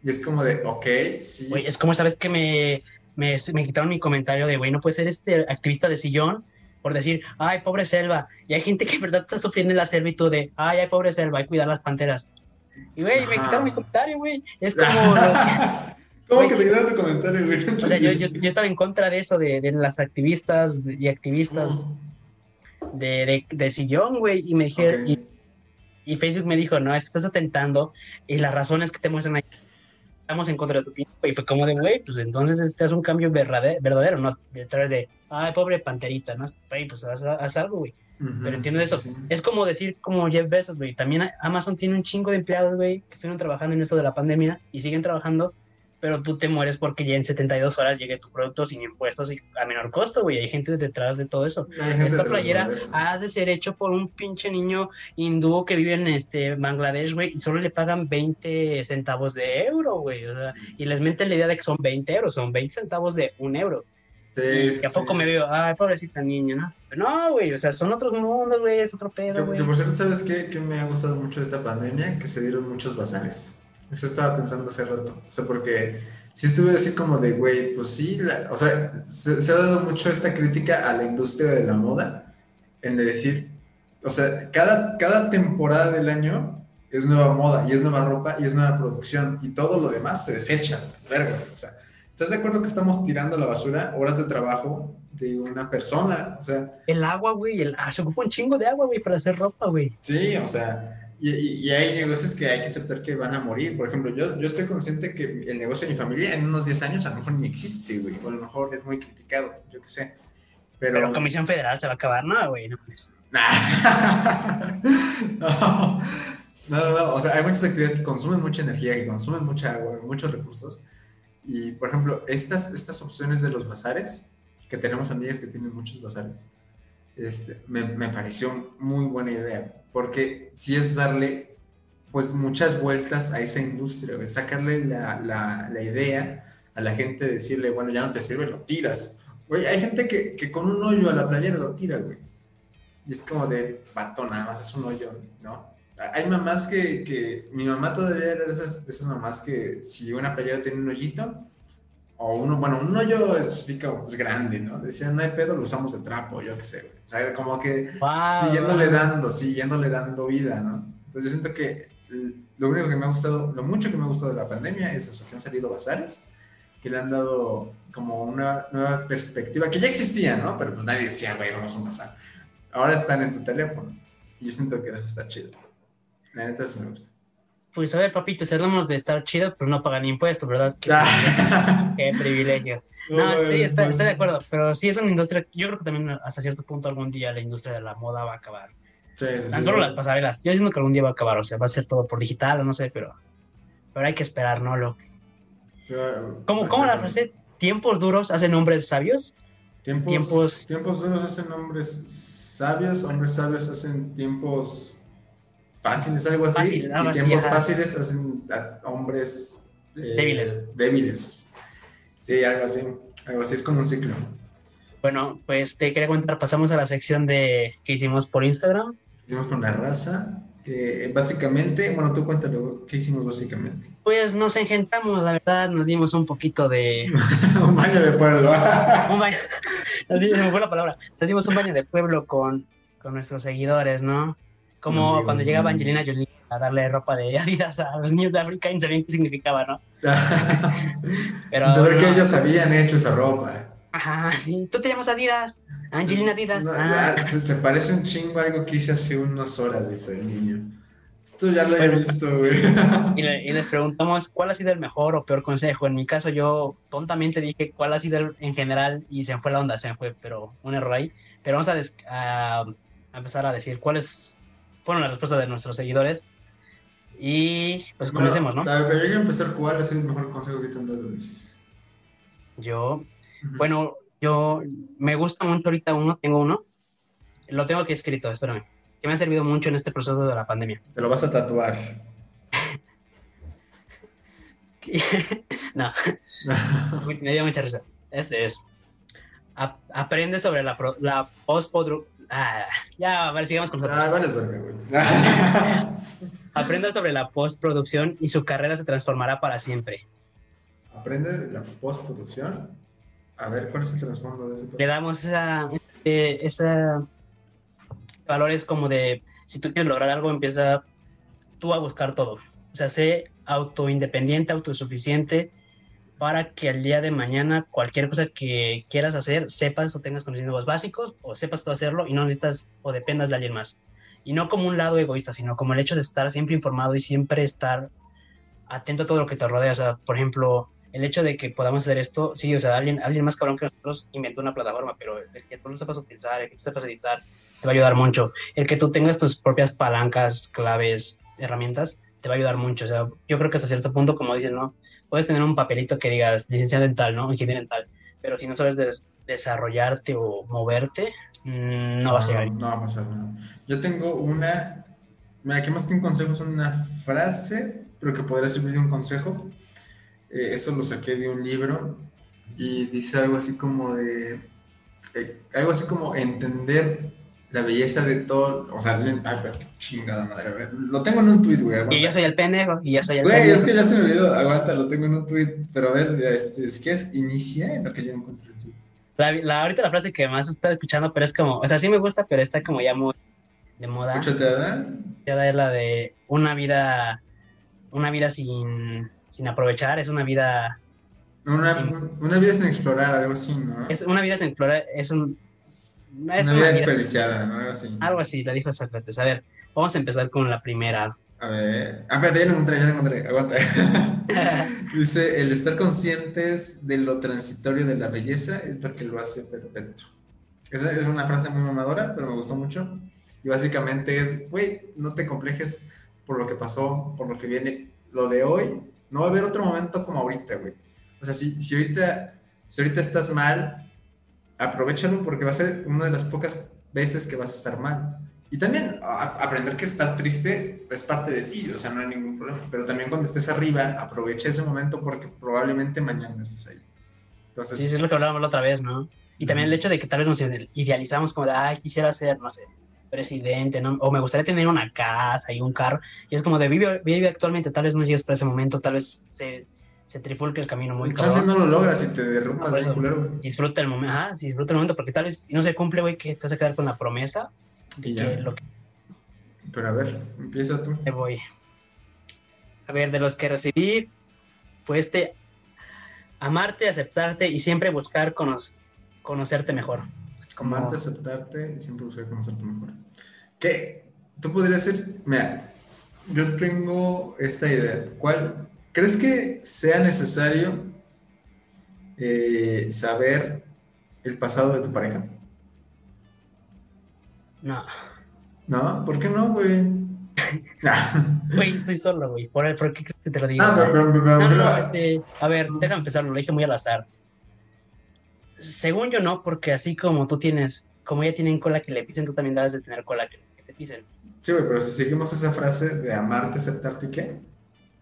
Y es como de, ok, sí. Güey, es como, ¿sabes que me me, me quitaron mi comentario de, güey, no puede ser este activista de sillón por decir, ay, pobre selva. Y hay gente que en verdad está sufriendo en la tú de, ay, ay, pobre selva, hay que cuidar las panteras. Y, güey, me quitaron mi comentario, güey. Es como... ¿Cómo que te quitaron tu comentario, güey? O sea, yo, yo, yo, estaba en contra de eso, de, de las activistas y activistas oh. de, de, de, sillón, güey. Y me dijeron... Okay. Y, y, Facebook me dijo, no, es que estás atentando y las razones que te muestran ahí estamos en contra de tu tiempo. Y fue como de, güey, pues entonces este es un cambio verdadero, verdadero ¿no? Detrás de, ay, pobre panterita, ¿no? Güey, pues haz, haz algo, güey. Uh -huh, Pero entiendo sí, eso. Sí. Es como decir, como Jeff Bezos, güey. También Amazon tiene un chingo de empleados, güey, que estuvieron trabajando en esto de la pandemia y siguen trabajando, pero tú te mueres porque ya en 72 horas llegue tu producto sin impuestos y a menor costo, güey. Hay gente detrás de todo eso. Esta playera ha de ser hecho por un pinche niño hindú que vive en este Bangladesh, güey, y solo le pagan 20 centavos de euro, güey. O sea, y les meten la idea de que son 20 euros, son 20 centavos de un euro. Sí, y a poco me veo, ay, pobrecita niña, ¿no? Pero no, güey, o sea, son otros mundos, güey, es otro pedo, güey. Que, por cierto, ¿sabes qué? Que me ha gustado mucho de esta pandemia, que se dieron muchos bazares. Eso estaba pensando hace rato. O sea, porque si estuve así como de, güey, pues sí, la, o sea, se, se, ha dado mucho esta crítica a la industria de la moda, en de decir, o sea, cada, cada temporada del año es nueva moda, y es nueva ropa, y es nueva producción, y todo lo demás se desecha, verga, o sea, ¿estás de acuerdo que estamos tirando a la basura horas de trabajo de una persona? O sea... El agua, güey, el, ah, se ocupa un chingo de agua, güey, para hacer ropa, güey. Sí, o sea, Y, y, hay negocios que hay que aceptar que van a morir. Por ejemplo, yo, yo estoy consciente que el negocio de mi familia en unos 10 años a lo mejor ni existe, güey. O a lo mejor es muy criticado, yo qué sé. Pero, Pero Comisión Federal se va a acabar, ¿no, güey? No, no, no, no, O sea, hay muchas actividades que consumen mucha energía, que consumen mucha agua, muchos recursos. Y, por ejemplo, estas, estas opciones de los bazares, que tenemos amigas que tienen muchos bazares, este, me, me, pareció muy buena idea, porque si es darle pues muchas vueltas a esa industria, sacarle la, la, la, idea a la gente, decirle, bueno, ya no te sirve, lo tiras. Güey, hay gente que, que, con un hoyo a la playera lo tira, güey. Y es como de pato, nada más es un hoyo, ¿no? Hay mamás que, que mi mamá todavía era de esas, de esas mamás que si una playera tiene un hoyito, o uno, bueno, un hoyo específico pues, grande, ¿no? Decían, no hay pedo, lo usamos de trapo, yo qué sé, O sea, como que siguiéndole dando, siguiéndole dando vida, ¿no? Entonces yo siento que lo único que me ha gustado, lo mucho que me ha gustado de la pandemia es eso, que han salido bazares, que le han dado como una nueva perspectiva, que ya existía, ¿no? Pero pues nadie decía, güey, vamos a un bazar. Ahora están en tu teléfono. Y yo siento que eso está chido. La neta, eso me gusta pues a ver, papito, si hablamos de estar chido, pues no pagan impuestos, ¿verdad? Qué, qué privilegio. No, sí, estoy, de acuerdo, pero sí es una industria, yo creo que también hasta cierto punto algún día la industria de la moda va a acabar. Sí, sí, Tan solo las pasarelas, yo siento que algún día va a acabar, o sea, va a ser todo por digital o no sé, pero, pero hay que esperar, ¿no? Lo... ¿Cómo, ¿Cómo la frase? ¿Tiempos duros hacen hombres sabios? Tiempos, tiempos... tiempos duros hacen hombres sabios, hombres sabios hacen tiempos fáciles, algo así. y tiempos fáciles hacen a hombres eh, débiles. débiles. Sí, algo así. Algo así es como un ciclo. Bueno, pues te quería contar, pasamos a la sección de que hicimos por Instagram. Hicimos con la raza, que básicamente, bueno, tú cuéntalo, ¿qué hicimos básicamente? Pues nos engentamos, la verdad, nos dimos un poquito de... un baño de pueblo. un baño, nos dimos, la palabra, nos dimos un baño de pueblo con, con nuestros seguidores, ¿no? Como cuando llegaba Angelina Jolie a darle ropa de Adidas a los niños de África y no sabían qué significaba, ¿no? Pero, Sin saber que ellos habían hecho esa ropa. Ajá, sí. Tú te llamas Adidas. Angelina Adidas. ah. se, parece un chingo a algo que hice hace unas horas, dice el niño. Esto ya lo he visto, güey. Y, y, les preguntamos cuál ha sido el mejor o peor consejo. En mi caso, yo tontamente dije cuál ha sido el, en general y se me fue la onda, se me fue, pero un error ahí. Pero vamos a, a empezar a decir cuál es fueron las respuestas de nuestros seguidores. Y pues comencemos, ¿no? Yo quiero empezar, ¿cuál es el mejor consejo que te han dado, Luis? Yo, bueno, yo me gusta mucho ahorita uno, tengo uno, lo tengo aquí escrito, espérame, que me ha servido mucho en este proceso de la pandemia. Te lo vas a tatuar. no, me dio mucha risa. Este es, aprende sobre la, la post Ah, ya, a ver, sigamos con nosotros. Ah, vale, güey. Aprenda sobre la postproducción y su carrera se transformará para siempre. Aprende la postproducción. A ver, ¿cuál es el trasfondo de ese? Le damos esa, eh, esa valores como de si tú quieres lograr algo, empieza tú a buscar todo. O sea, sé autoindependiente, autosuficiente para que al día de mañana cualquier cosa que quieras hacer, sepas o tengas conocimientos básicos o sepas tú hacerlo y no necesitas o dependas de alguien más. Y no como un lado egoísta, sino como el hecho de estar siempre informado y siempre estar atento a todo lo que te rodea. O sea, por ejemplo, el hecho de que podamos hacer esto, sí, o sea, alguien, alguien más cabrón que nosotros inventó una plataforma, pero el que tú lo sepas utilizar, el que tú sepas editar, te va a ayudar mucho. El que tú tengas tus propias palancas, claves, herramientas, te va a ayudar mucho. O sea, yo creo que hasta cierto punto, como dicen, ¿no? puedes tener un papelito que digas licenciado en tal, ¿no? Ingeniería en tal, pero si no sabes desarrollarte o moverte, mm, no, va a llegar. No, va a pasar nada. Yo tengo una, mira, que más que un consejo es una frase, pero que podría servir de un consejo. Eh, eso lo saqué de un libro y dice algo así como de, eh, algo así como entender la belleza de todo, o sea, ay, pero chingada madre, lo tengo en un tweet, güey. Y yo soy el pendejo, y yo soy el güey, pendejo. es que ya se me olvidó, aguanta, lo tengo en un tweet, pero a ver, este, si quieres, inicia en lo que yo encontré el tweet. La, la, ahorita la frase que más está escuchando, pero es como, o sea, sí me gusta, pero está como ya muy de moda. Escúchate, ¿verdad? Ya es la de una vida, una vida sin, sin aprovechar, es una vida... Una, sin, una vida sin explorar, algo así, ¿no? Es una vida sin explorar, es un una, vida desperdiciada, ¿no? Algo así. Algo así, le dijo Sócrates. A ver, Vamos a empezar con la primera. A ver, ah, espérate, ya lo encontré, ya lo encontré, aguanta. Dice, el estar conscientes de lo transitorio de la belleza es lo que lo hace perfecto. Esa es una frase muy mamadora, pero me gustó mucho. Y básicamente es, güey, no te complejes por lo que pasó, por lo que viene. Lo de hoy, no va a haber otro momento como ahorita, güey. O sea, si, si, ahorita, si ahorita estás mal, aprovechalo porque va a ser una de las pocas veces que vas a estar mal. Y también aprender que estar triste es parte de ti, o sea, no hay ningún problema. Pero también cuando estés arriba, aprovecha ese momento porque probablemente mañana no estés ahí. Entonces, sí, eso es lo que hablábamos la otra vez, ¿no? Y también el hecho de que tal vez nos idealizamos como de, ay, quisiera ser, no sé, presidente, ¿no? O me gustaría tener una casa y un carro. Y es como de, vive, vive actualmente, tal vez no llegues para ese momento, tal vez se, se trifulque el camino muy cabrón. no lo logras y te derrumbas ah, culero, Disfruta el momento, ajá, sí, disfruta el momento porque tal vez si no se cumple, güey, que te vas a quedar con la promesa y ya. Pero a ver, empieza tú. Me voy. A ver, de los que recibí fue este amarte, aceptarte y siempre buscar conocerte mejor. Amarte, aceptarte y siempre buscar conocerte mejor. ¿Qué? Tú podrías decir, mira, yo tengo esta idea. ¿Cuál? ¿Crees que sea necesario eh, saber el pasado de tu pareja? No. ¿No? ¿Por qué no, güey? Güey, estoy solo, güey. ¿Por, qué crees que te lo digo? Ah, pero, pero, no, no, este, a ver, déjame empezar, lo dije muy al azar. Según yo no, porque así como tú tienes, como ella tienen cola que le pisen, tú también debes de tener cola que, te pisen. Sí, güey, pero si seguimos esa frase de amarte, aceptarte y qué.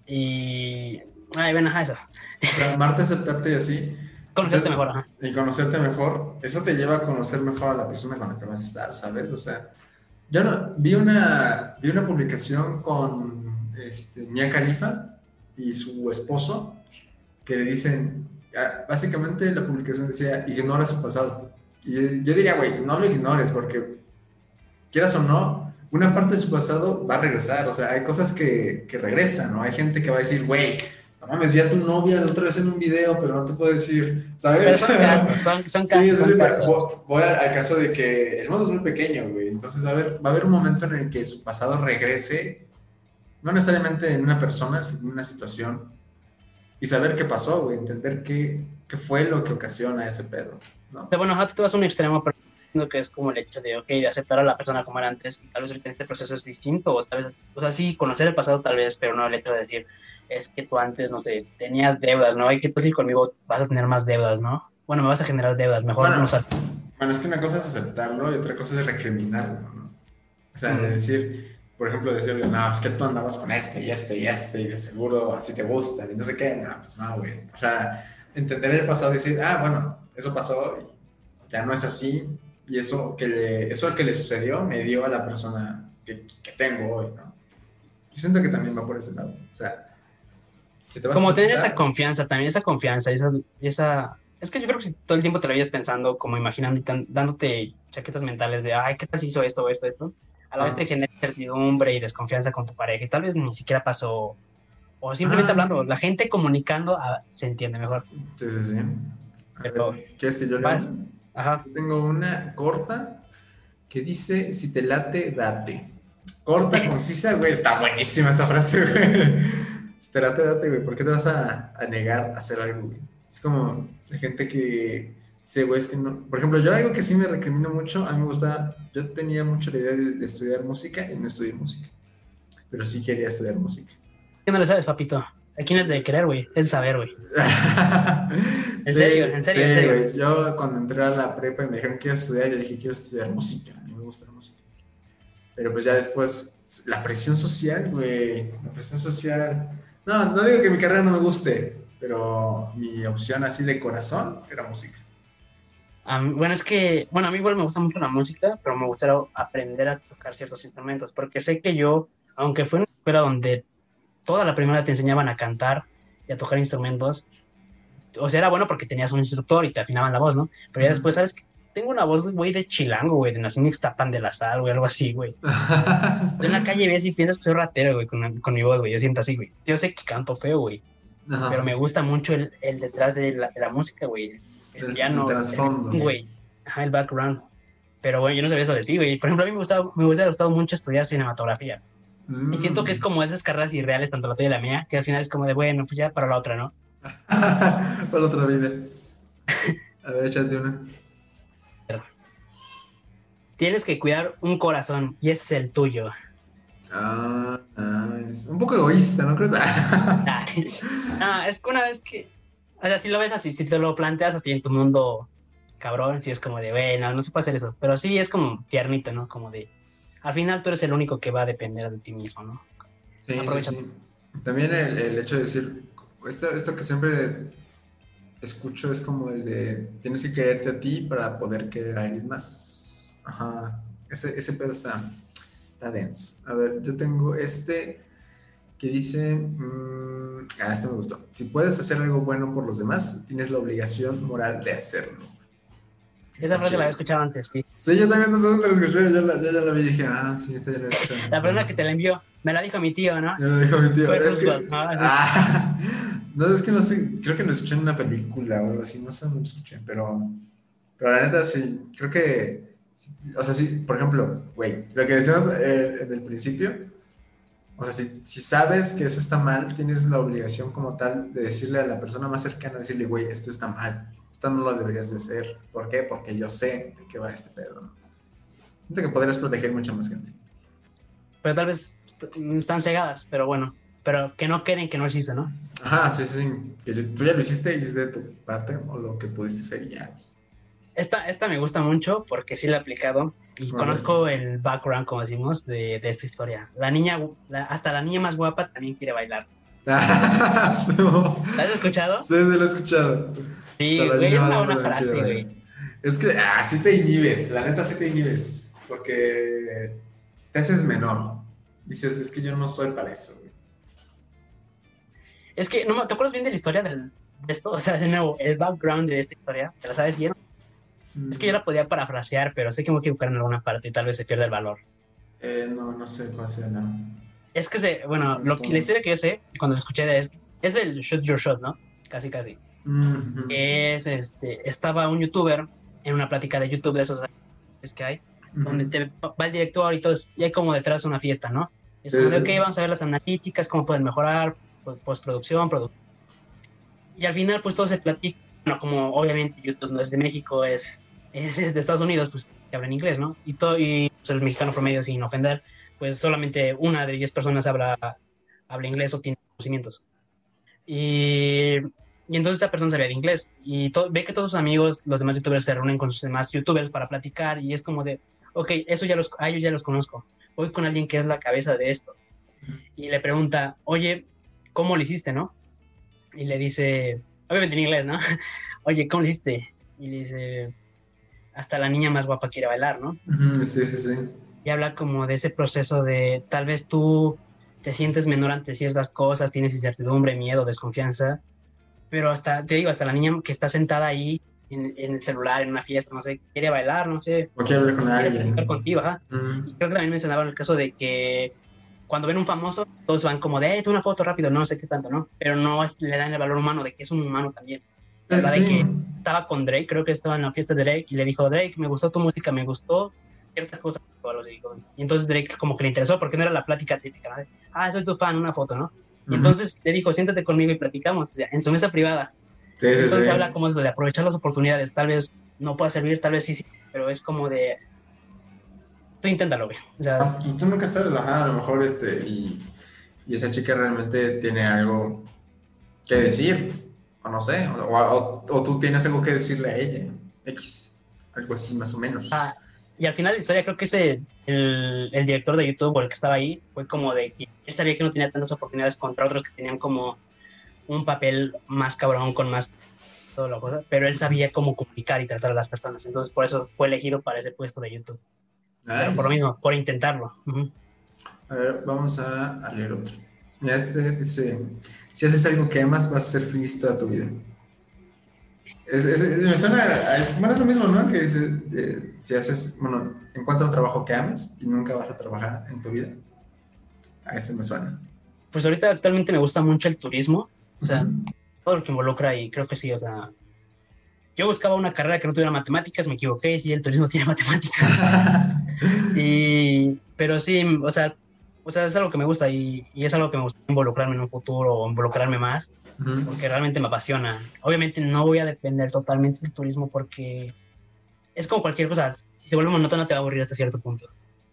Y... Ay, ven, ajá, eso. O sea, amarte, aceptarte y así Conocerte mejor, ajá. Y conocerte mejor, eso te lleva a conocer mejor a la persona con la que vas a estar, ¿sabes? O sea, yo no, vi una, vi una publicación con este, Mia Khalifa y su esposo que le dicen, ah, básicamente la publicación decía, ignora su pasado. Y yo diría, güey, no lo ignores porque, quieras o no, una parte de su pasado va a regresar. O sea, hay cosas que, que regresan, ¿no? Hay gente que va a decir, güey, no mames, vi a tu novia la otra vez en un video, pero no te puedo decir, ¿sabes? son casos, son, son casos. Sí, son Voy al caso de que el mundo es muy pequeño, güey. Entonces va a, haber, va a haber un momento en el que su pasado regrese, no necesariamente en una persona, sino en una situación, y saber qué pasó, güey, entender qué, qué fue lo que ocasiona ese pedo, ¿no? O sea, bueno, tú vas a un extremo, pero que es como el hecho de, ok, de aceptar a la persona como era antes, y tal vez ahorita este proceso es distinto, o tal vez, o sea, sí, conocer el pasado tal vez, pero no el hecho de decir, es que tú antes, no sé, tenías deudas, ¿no? Y que tú sí conmigo vas a tener más deudas, ¿no? Bueno, me vas a generar deudas, mejor bueno, no Bueno, es que una cosa es aceptarlo y otra cosa es recriminarlo, ¿no? O sea, de decir, por ejemplo, decirle, no, es que tú andabas con este y este y este y de seguro así te gusta y no sé qué, no, pues no, güey. O sea, entender el pasado y decir, ah, bueno, eso pasó ya no es así y eso que le, eso que le sucedió me dio a la persona que, que tengo hoy, ¿no? Yo siento que también va por ese lado. O sea, como tener esa confianza, también esa confianza, esa, esa... Es que yo creo que si todo el tiempo te lo vayas pensando, como imaginando y dándote chaquetas mentales de, ay, ¿qué tal si hizo esto, esto, esto? A la vez te genera incertidumbre y desconfianza con tu pareja y tal vez ni siquiera pasó. O simplemente hablando, la gente comunicando ah, se entiende mejor. Sí, sí, sí. Pero, ¿Quieres que yo lea? Ajá. Tengo una corta que dice, si te late, date. Corta, concisa, güey, está buenísima esa frase, güey. Espérate, date, güey. ¿Por qué te vas a, a, negar a hacer algo, güey? Es como la gente que sí, güey, es que no. Por ejemplo, yo algo que sí me recrimino mucho, a mí me gusta. Yo tenía mucho la idea de, estudiar música y no estudié música. Pero sí quería estudiar música. ¿Qué no le sabes, papito? ¿A quién es de querer, güey? Es saber, güey. ¿En serio? ¿En serio? Sí, güey. Yo cuando entré a la prepa y me dijeron que quiero estudiar, yo dije quiero estudiar música. A mí me gusta la música. Pero pues ya después, la presión social, güey. La presión social no, no digo que mi carrera no me guste, pero mi opción así de corazón era música. bueno, es que, bueno, a mí igual me gusta mucho la música, pero me gustaría aprender a tocar ciertos instrumentos, porque sé que yo, aunque fue una escuela donde toda la primera te enseñaban a cantar y a tocar instrumentos, o sea, era bueno porque tenías un instructor y te afinaban la voz, ¿no? Pero ya después, ¿sabes? Tengo una voz, güey, de chilango, güey, de nací en Ixtapan de la Sal, güey, algo así, güey. en la calle ves y piensas que soy ratero, güey, con, con, mi voz, güey. Yo siento así, güey. Yo sé que canto feo, güey. Pero me gusta mucho el, detrás de la, música, güey. El, piano. El. Güey. Ajá, el background. Pero bueno, yo no sabía eso de ti, güey. Por ejemplo, a mí me, gustaba, me hubiera gustado mucho estudiar cinematografía. Y siento que es Mm. como esas carreras irreales, tanto la tuya y la mía, que al final es como de, bueno, pues ya para la otra, ¿no? Para otra vida. A ver, échate una. Tienes que cuidar un corazón y ese es el tuyo. Ah, nice. Un poco egoísta, ¿no crees? No, es que una vez que, o sea, si lo ves así, si te lo planteas así en tu mundo cabrón, sí es como de, bueno, no se puede hacer eso, pero sí es como tiernito, ¿no? Como de, al final tú eres el único que va a depender de ti mismo, ¿no? Sí, sí. También el, el hecho de decir, esto, esto que siempre escucho es como el de, tienes que quererte a ti para poder querer a alguien más. Ajá, ese, ese pedo está, está denso. A ver, yo tengo este que dice, mm, ah, este me gustó. Si puedes hacer algo bueno por los demás, tienes la obligación moral de hacerlo. Esa frase la había escuchado antes, sí. Sí, yo también no sé dónde la escuché, yo la, yo la vi y dije, ah, sí, esta ya la he escuchado. La persona que te la envió, me la dijo mi tío, ¿no? Ya lo dijo mi tío. Fue Es que, ¿no? Ah, no, es que no sé, creo que lo escuché en una película o algo así, no sé dónde lo escuché, pero, pero la neta sí, creo que, o sea, sí, por ejemplo, güey, lo que decíamos eh, en el principio, o sea, si, si sabes que eso está mal, tienes la obligación como tal de decirle a la persona más cercana, decirle, güey, esto está mal, esto no lo deberías de hacer. ¿Por qué? Porque yo sé de qué va este pedo. Siento que podrías proteger mucha más gente. Pero tal vez est- están cegadas, pero bueno, pero que no creen que no existe, ¿no? Ajá, sí, sí. Que tú ya lo hiciste, hiciste de tu parte o lo que pudiste hacer y ya. Esta, esta me gusta mucho porque sí la he aplicado y conozco el background, como decimos, de, de esta historia. La niña, la- hasta la niña más guapa también quiere bailar. ¿La has escuchado? Sí, sí, lo he escuchado. Sí, la güey, es una buena frase, güey. Es que así te inhibes, la neta sí te inhibes, porque te haces menor. Dices, es que yo no soy para eso. güey. Es que, no, ¿te acuerdas bien de la historia del, de esto? O sea, de nuevo, el background de esta historia, ¿te la sabes bien? Es que yo la podía parafrasear, pero sé que me voy a equivocar en alguna parte y tal vez se pierde el valor. Eh, no, no sé cuál sea la... Es que, se, bueno, lo, la historia que yo sé, cuando lo escuché es, es el Shoot Your Shot, ¿no? Casi, casi. Ujú. Es, este, estaba un youtuber en una plática de YouTube de esos es que hay, donde Ujú. te va el director y todo, y hay como detrás una fiesta, ¿no? Es como sí. ok, vamos a ver las analíticas, cómo pueden mejorar, postproducción, producción. Y al final, pues todo se platica, bueno, como obviamente YouTube no es de México, es, es de Estados Unidos, pues que hablan inglés, ¿no? Y, todo, y pues, el mexicano promedio, sin ofender, pues solamente una de diez personas habla, habla inglés o tiene conocimientos. Y, y entonces esta persona sabía de inglés y ve que todos sus amigos, los demás youtubers, se reúnen con sus demás youtubers para platicar y es como de, ok, eso ya los, a ellos ya los conozco. Voy con alguien que es la cabeza de esto. Y le pregunta, oye, ¿cómo lo hiciste, no? Y le dice, obviamente en inglés, ¿no? oye, ¿cómo lo hiciste? Y le dice, hasta la niña más guapa quiere bailar, ¿no? Sí, sí, sí. y habla como de ese proceso de tal vez tú te sientes menor ante ciertas cosas, tienes incertidumbre, miedo, desconfianza, pero hasta, te digo, hasta la niña que está sentada ahí en, en el celular, en una fiesta, no sé, quiere bailar, no sé, O quiero hablar con quiere alguien. platicar contigo, ajá. Y creo que también mencionaban el caso de que cuando ven un famoso, todos van como de, eh, una foto rápido, no sé qué tanto, ¿no? Pero no es- le dan el valor humano de que es un humano también. La verdad Sí, de que estaba con Drake, creo que estaba en la fiesta de Drake y le dijo, Drake, me gustó tu música, me gustó cierta cosa. o algo así, dijo. Y entonces Drake como que le interesó porque no era la plática típica, ¿no? Ah, soy tu fan, una foto, ¿no? Y Ujú. entonces le dijo, siéntate conmigo y platicamos, o sea, en su mesa privada. Sí, Entonces sí. habla como eso de aprovechar las oportunidades, tal vez no pueda servir, tal vez sí, sí, pero es como de, tú inténtalo, güey. O sea, Ah, pues tú nunca sabes, ajá, a lo mejor este, y, y esa chica realmente tiene algo que decir, o no sé, o, o- o tú tienes algo que decirle a ella, X, algo así más o menos. Ah, y al final de la historia creo que ese, el, el director de YouTube o el que estaba ahí fue como de que él sabía que no tenía tantas oportunidades contra otros que tenían como un papel más cabrón con más todo lo pero él sabía cómo comunicar y tratar a las personas, entonces por eso fue elegido para ese puesto de YouTube. Pero por lo Nice. mismo, por intentarlo. Ujú. A ver, vamos a, a leer otro. Mira, este dice, si haces algo que amas, vas a ser feliz toda tu vida. Es- es- es- me suena, a, bueno, es lo mismo, ¿no? Que dice, eh, si haces, bueno, encuentra un trabajo que ames y nunca vas a trabajar en tu vida. A ese me suena. Pues ahorita actualmente me gusta mucho el turismo, o sea, Ujú. todo lo que involucra y creo que sí, o sea, yo buscaba una carrera que no tuviera matemáticas, me equivoqué, sí, el turismo tiene matemáticas. y, pero sí, o sea, o sea, es algo que me gusta y, y, es algo que me gusta involucrarme en un futuro o involucrarme más, porque realmente me apasiona. Obviamente no voy a depender totalmente del turismo porque es como cualquier cosa, si se vuelve monótono te va a aburrir hasta cierto punto.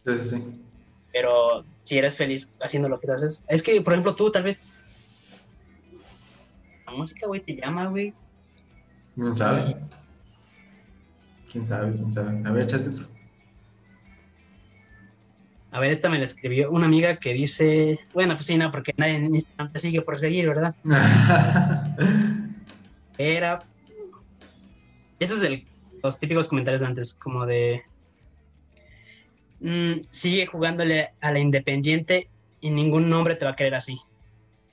Sí, sí, sí. Pero si eres feliz haciendo lo que haces, es que, por ejemplo, tú tal vez... La música, güey, te llama, güey. ¿Quién sabe? ¿Quién sabe? ¿Quién sabe? A ver, échate otro. A ver, esta me la escribió una amiga que dice, bueno, pues sí, no, porque nadie en Instagram te sigue por seguir, ¿verdad? Era... Esos es los típicos comentarios de antes, como de... Mm, sigue jugándole a la Independiente y ningún nombre te va a querer así.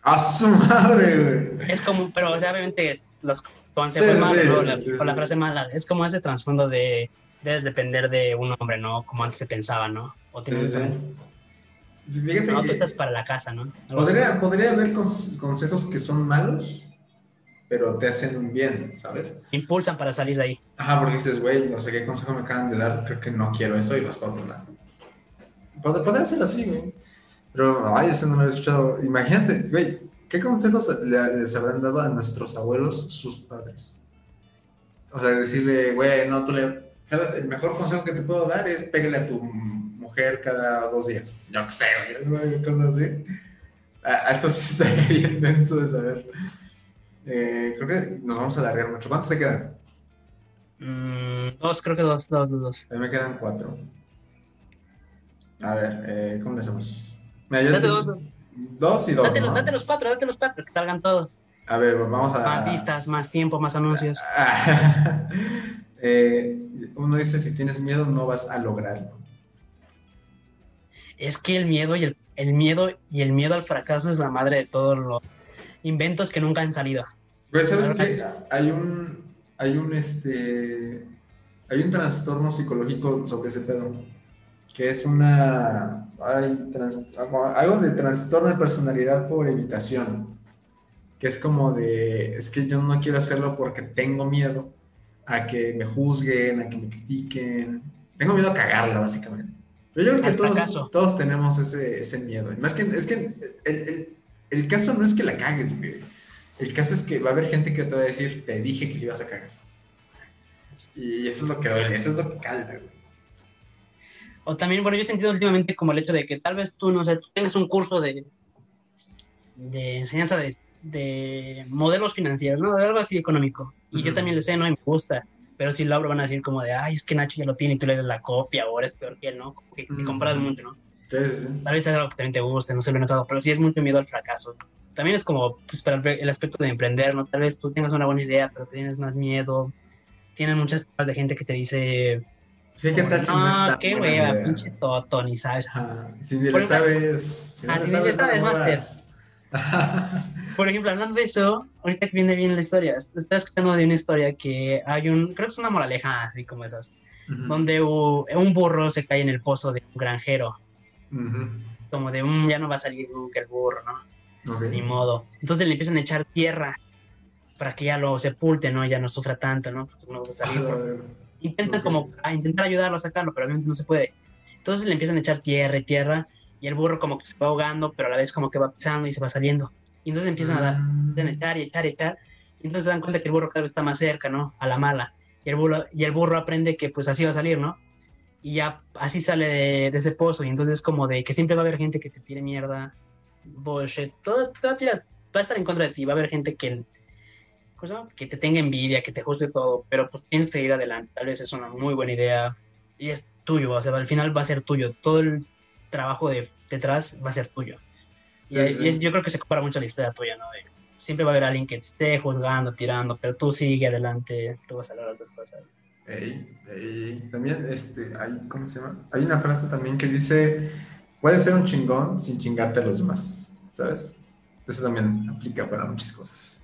¡A su madre, güey! Es como, pero obviamente es los consejos malos o la, frase mala. Es como ese trasfondo de debes depender de un hombre, ¿no? Como antes se pensaba, ¿no? O tienes no, tú estás para la casa, ¿no? Podría, podría, haber consejos que son malos, pero te hacen un bien, ¿sabes? Impulsan para salir de ahí. Ajá, porque dices, güey, no sé qué consejo me acaban de dar, creo que no quiero eso y vas para otro lado. Podría ser así, güey. Pero, ay, eso no lo he escuchado. Imagínate, güey, ¿qué consejos les habrán dado a nuestros abuelos sus padres? O sea, decirle, güey, no, tú le ¿sabes? El mejor consejo que te puedo dar es pégale a tu mujer cada dos días. Yo qué sé, cosas así. A, eso sí estaría bien denso de saber. Eh, creo que nos vamos a alargar mucho. ¿Cuántos te quedan? Mm, dos, creo que dos, dos, dos. A mí me quedan cuatro. A ver, eh, ¿cómo le hacemos? date dos, dos. y dos. Date, date, los cuatro, date los cuatro, que salgan todos. A ver, vamos a. Más vistas, más tiempo, más anuncios. Eh, uno dice, si tienes miedo, no vas a lograrlo. Es que el miedo y el, miedo y el miedo al fracaso es la madre de todos los inventos que nunca han salido. Pues, ¿sabes qué? Hay un, hay un, este, hay un trastorno psicológico sobre ese pedo, que es una, hay algo de trastorno de personalidad por evitación, que es como de, es que yo no quiero hacerlo porque tengo miedo, a que me juzguen, a que me critiquen. Tengo miedo a cagarla, básicamente. Pero yo creo que todos, todos tenemos ese, ese miedo. Más que, es que el, el, caso no es que la cagues, güey. El caso es que va a haber gente que te va a decir, te dije que le ibas a cagar. Y eso es lo que duele, eso es lo que calma, güey. O también, bueno, yo he sentido últimamente como el hecho de que tal vez tú, no sé, tú tengas un curso de, de enseñanza de, de modelos financieros, ¿no? De algo así económico. Y yo también le sé, ¿no? Y me gusta. Pero si lo abro van a decir como de, ay, es que Nacho ya lo tiene y tú le das la copia o eres peor que él, ¿no? que, compras mucho, ¿no? Sí, sí. Tal vez es algo que también te guste, no se lo he notado, pero sí es mucho miedo al fracaso. También es como, pues, para el aspecto de emprender, ¿no? Tal vez tú tengas una buena idea, pero tienes más miedo. Tienes muchas cosas de gente que te dice, Sí, ¿qué tal si no, está qué wea, pinche toto, ni sabes. si ni le sabes. Si no le sabes, más Por ejemplo, hablando de eso, ahorita que viene bien la historia, estaba escuchando de una historia que hay un, creo que es una moraleja así como esas, donde un burro se cae en el pozo de un granjero. Como de, un, mm, ya no va a salir nunca el burro, ¿no? Ni modo. Entonces le empiezan a echar tierra para que ya lo sepulte, ¿no? Ya no sufra tanto, ¿no? Porque no va a salir. Intentan como a intentar ayudarlo a sacarlo, pero obviamente no se puede. Entonces le empiezan a echar tierra y tierra y el burro como que se va ahogando, pero a la vez como que va pisando y se va saliendo. Y entonces empiezan a dar, a echar y echar y echar. Y entonces se dan cuenta que el burro cada vez está más cerca, ¿no? A la mala. Y el burro, y el burro aprende que pues así va a salir, ¿no? Y ya así sale de, ese pozo. Y entonces es como de que siempre va a haber gente que te tire mierda, bullshit, todo, todo tira, va a estar en contra de ti. Va a haber gente que, que te tenga envidia, que te juzgue todo, pero pues tienes que seguir adelante. Tal vez es una muy buena idea y es tuyo, o sea, al final va a ser tuyo. Todo el trabajo de, detrás va a ser tuyo. Y, yo creo que se compara mucho la historia tuya, ¿no? siempre va a haber alguien que te esté juzgando, tirando, pero tú sigue adelante, tú vas a lograr otras cosas. También, este, hay, ¿cómo se llama? Hay una frase también que dice, puedes ser un chingón sin chingarte a los demás, ¿sabes? Eso también aplica para muchas cosas.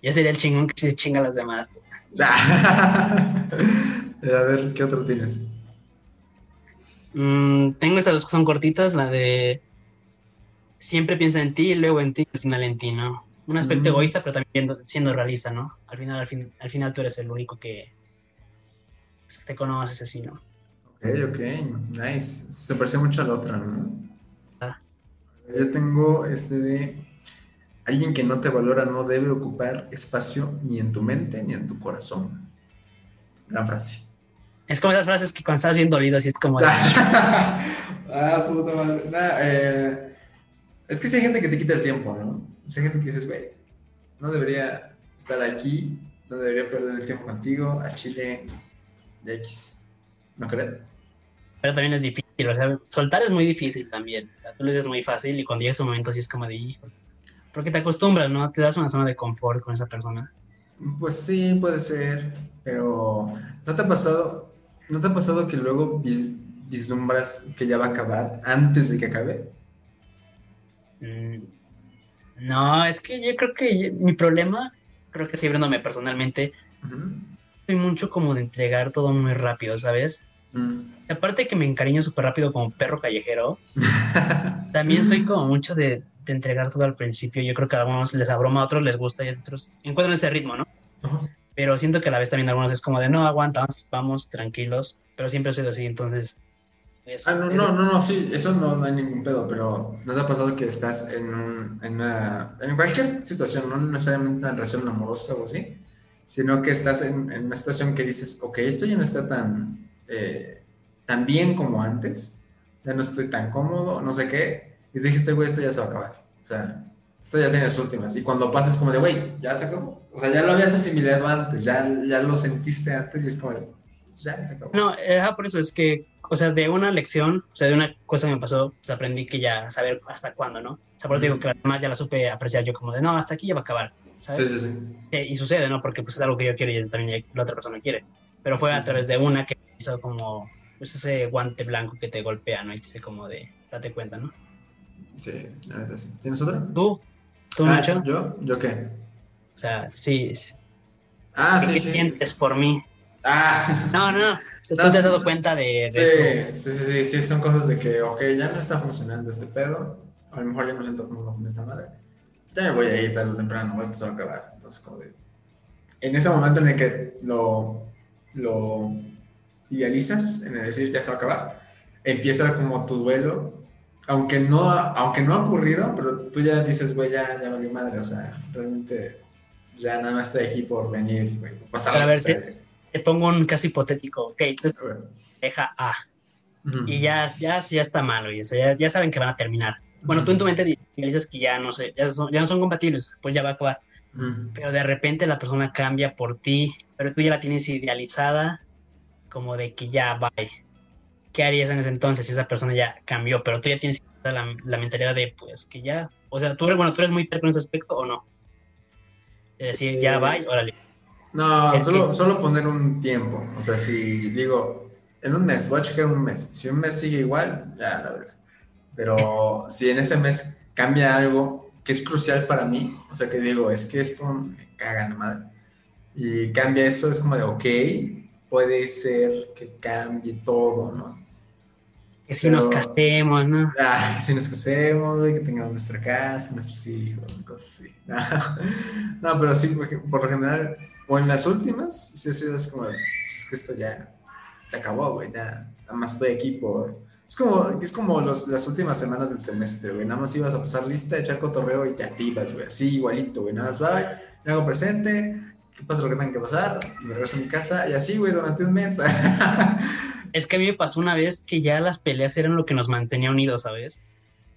Yo sería el chingón que se chinga a los demás. a ver, ¿qué otro tienes? Mm, tengo estas dos que son cortitas, la de siempre piensa en ti y luego en ti y al final en ti, ¿no? un aspecto Mm. egoísta, pero también siendo, realista, ¿no? Al final, al, fin, al final tú eres el único que, pues, que te conoces así, ¿no? Ok, ok, nice. Se parece mucho a la otra, ¿no? Ah. Yo tengo este de alguien que no te valora no debe ocupar espacio ni en tu mente ni en tu corazón. Gran frase. Es como esas frases que cuando estás bien dolido, así es como de, ah, su puta madre. Nah, eh, es que si hay gente que te quita el tiempo, ¿no? Si hay gente que dices, güey, no debería estar aquí, no debería perder el tiempo contigo, a Chile, X. ¿No crees? pero también es difícil, o sea, soltar es muy difícil también. O sea, tú lo dices muy fácil y cuando llega ese momento así es como de, hijo, porque te acostumbras, ¿no? Te das una zona de confort con esa persona. Pues sí, puede ser, pero ¿no te ha pasado, no te ha pasado que luego vis- vislumbras que ya va a acabar antes de que acabe? Mm, No, es que yo creo que mi problema, creo que sí, abriéndome personalmente, Ujú. soy mucho como de entregar todo muy rápido, ¿sabes? Mm. Aparte que me encariño súper rápido como perro callejero, también soy como mucho de, de entregar todo al principio. Yo creo que a algunos les abroma, a otros les gusta y a otros encuentran ese ritmo, ¿no? Pero siento que a la vez también algunos es como de no aguanta, vamos, tranquilos, pero siempre soy así, entonces. es- Ah, no, es- no, no, no, sí, eso no, no hay ningún pedo, pero ¿no te ha pasado que estás en, un, en, una, en cualquier situación, no necesariamente en relación amorosa o así, sino que estás en, en una situación que dices, ok, esto ya no está tan, eh, tan bien como antes, ya no estoy tan cómodo, no sé qué, y dijiste, güey, esto ya se va a acabar, o sea, esto ya tiene sus últimas, y cuando pasas como de, güey, ya se acabó, o sea, ya lo habías asimilado antes, ya, ya lo sentiste antes, y es como de, ya se acabó. No, eh, por eso es que, o sea, de una lección, o sea, de una cosa que me pasó, pues aprendí que ya saber hasta cuándo, ¿no? O sea, por eso digo que además ya la supe apreciar yo como de no, hasta aquí ya va a acabar, ¿sabes? Sí, sí, sí. Eh, y sucede, ¿no? Porque pues es algo que yo quiero y también la otra persona quiere. Pero fue Sí, a sí. través de una que hizo como pues ese guante blanco que te golpea, ¿no? Y te dice como de, date cuenta, ¿no? Sí, la neta sí. ¿Tienes otra? ¿Tú? ¿Tú, Ah, Nacho? ¿Yo? ¿Yo qué? O sea, sí. sí. Ah, ¿Qué, sí, qué sí. sientes por mí? Ah, No, no, no. Tú te has sí. dado cuenta de, de eso. sí, sí, sí, sí, sí, son cosas de que, ok, ya no está funcionando este pedo, a lo mejor ya no siento cómodo con esta madre, ya me voy a ir tarde o temprano, esto se va a acabar. Entonces, como de, en ese momento en el que lo, lo idealizas, en el decir ya se va a acabar, empieza como tu duelo, aunque no, aunque no ha ocurrido, pero tú ya dices, güey, ya, ya valió madre, o sea, realmente ya nada más estoy aquí por venir, güey, pasar a ver, te, te pongo un caso hipotético. Ok, entonces deja A. Y ya, ya, ya está malo, y eso, ya, ya saben que van a terminar. Bueno, tú en tu mente dices que ya no sé, ya, son- ya no son compatibles, pues ya va a acabar. Ujú. pero de repente la persona cambia por ti, pero tú ya la tienes idealizada como de que ya bye. ¿Qué harías en ese entonces si esa persona ya cambió? Pero tú ya tienes la, la mentalidad de pues que ya, o sea, tú eres, bueno, tú eres muy terco en ese aspecto o no? Es decir, ya Eh, bye, órale. No, Es solo, que- solo poner un tiempo. O sea, si digo, en un mes, voy a checar un mes. Si un mes sigue igual, ya la verdad. Pero si en ese mes cambia algo que es crucial para mí, o sea, que digo, es que esto me caga la madre. Y cambia eso, es como de, ok, puede ser que cambie todo, ¿no? Que si nos pero- casemos, ¿no? Ah, que si nos casemos, güey, que tengamos nuestra casa, nuestros hijos, cosas así. No, pero sí, por, lo general, o en las últimas, sí ha sido así como, es que esto ya, ya acabó, güey, ya, nada más estoy aquí por... Es como, es como los, las últimas semanas del semestre, güey, nada más ibas a pasar lista, echar cotorreo y ya te ibas, güey, así igualito, güey, nada más va, me hago presente, que pase lo que tenga que pasar, me regreso a mi casa y así, güey, durante un mes. Es que a mí me pasó una vez que ya las peleas eran lo que nos mantenía unidos, ¿sabes?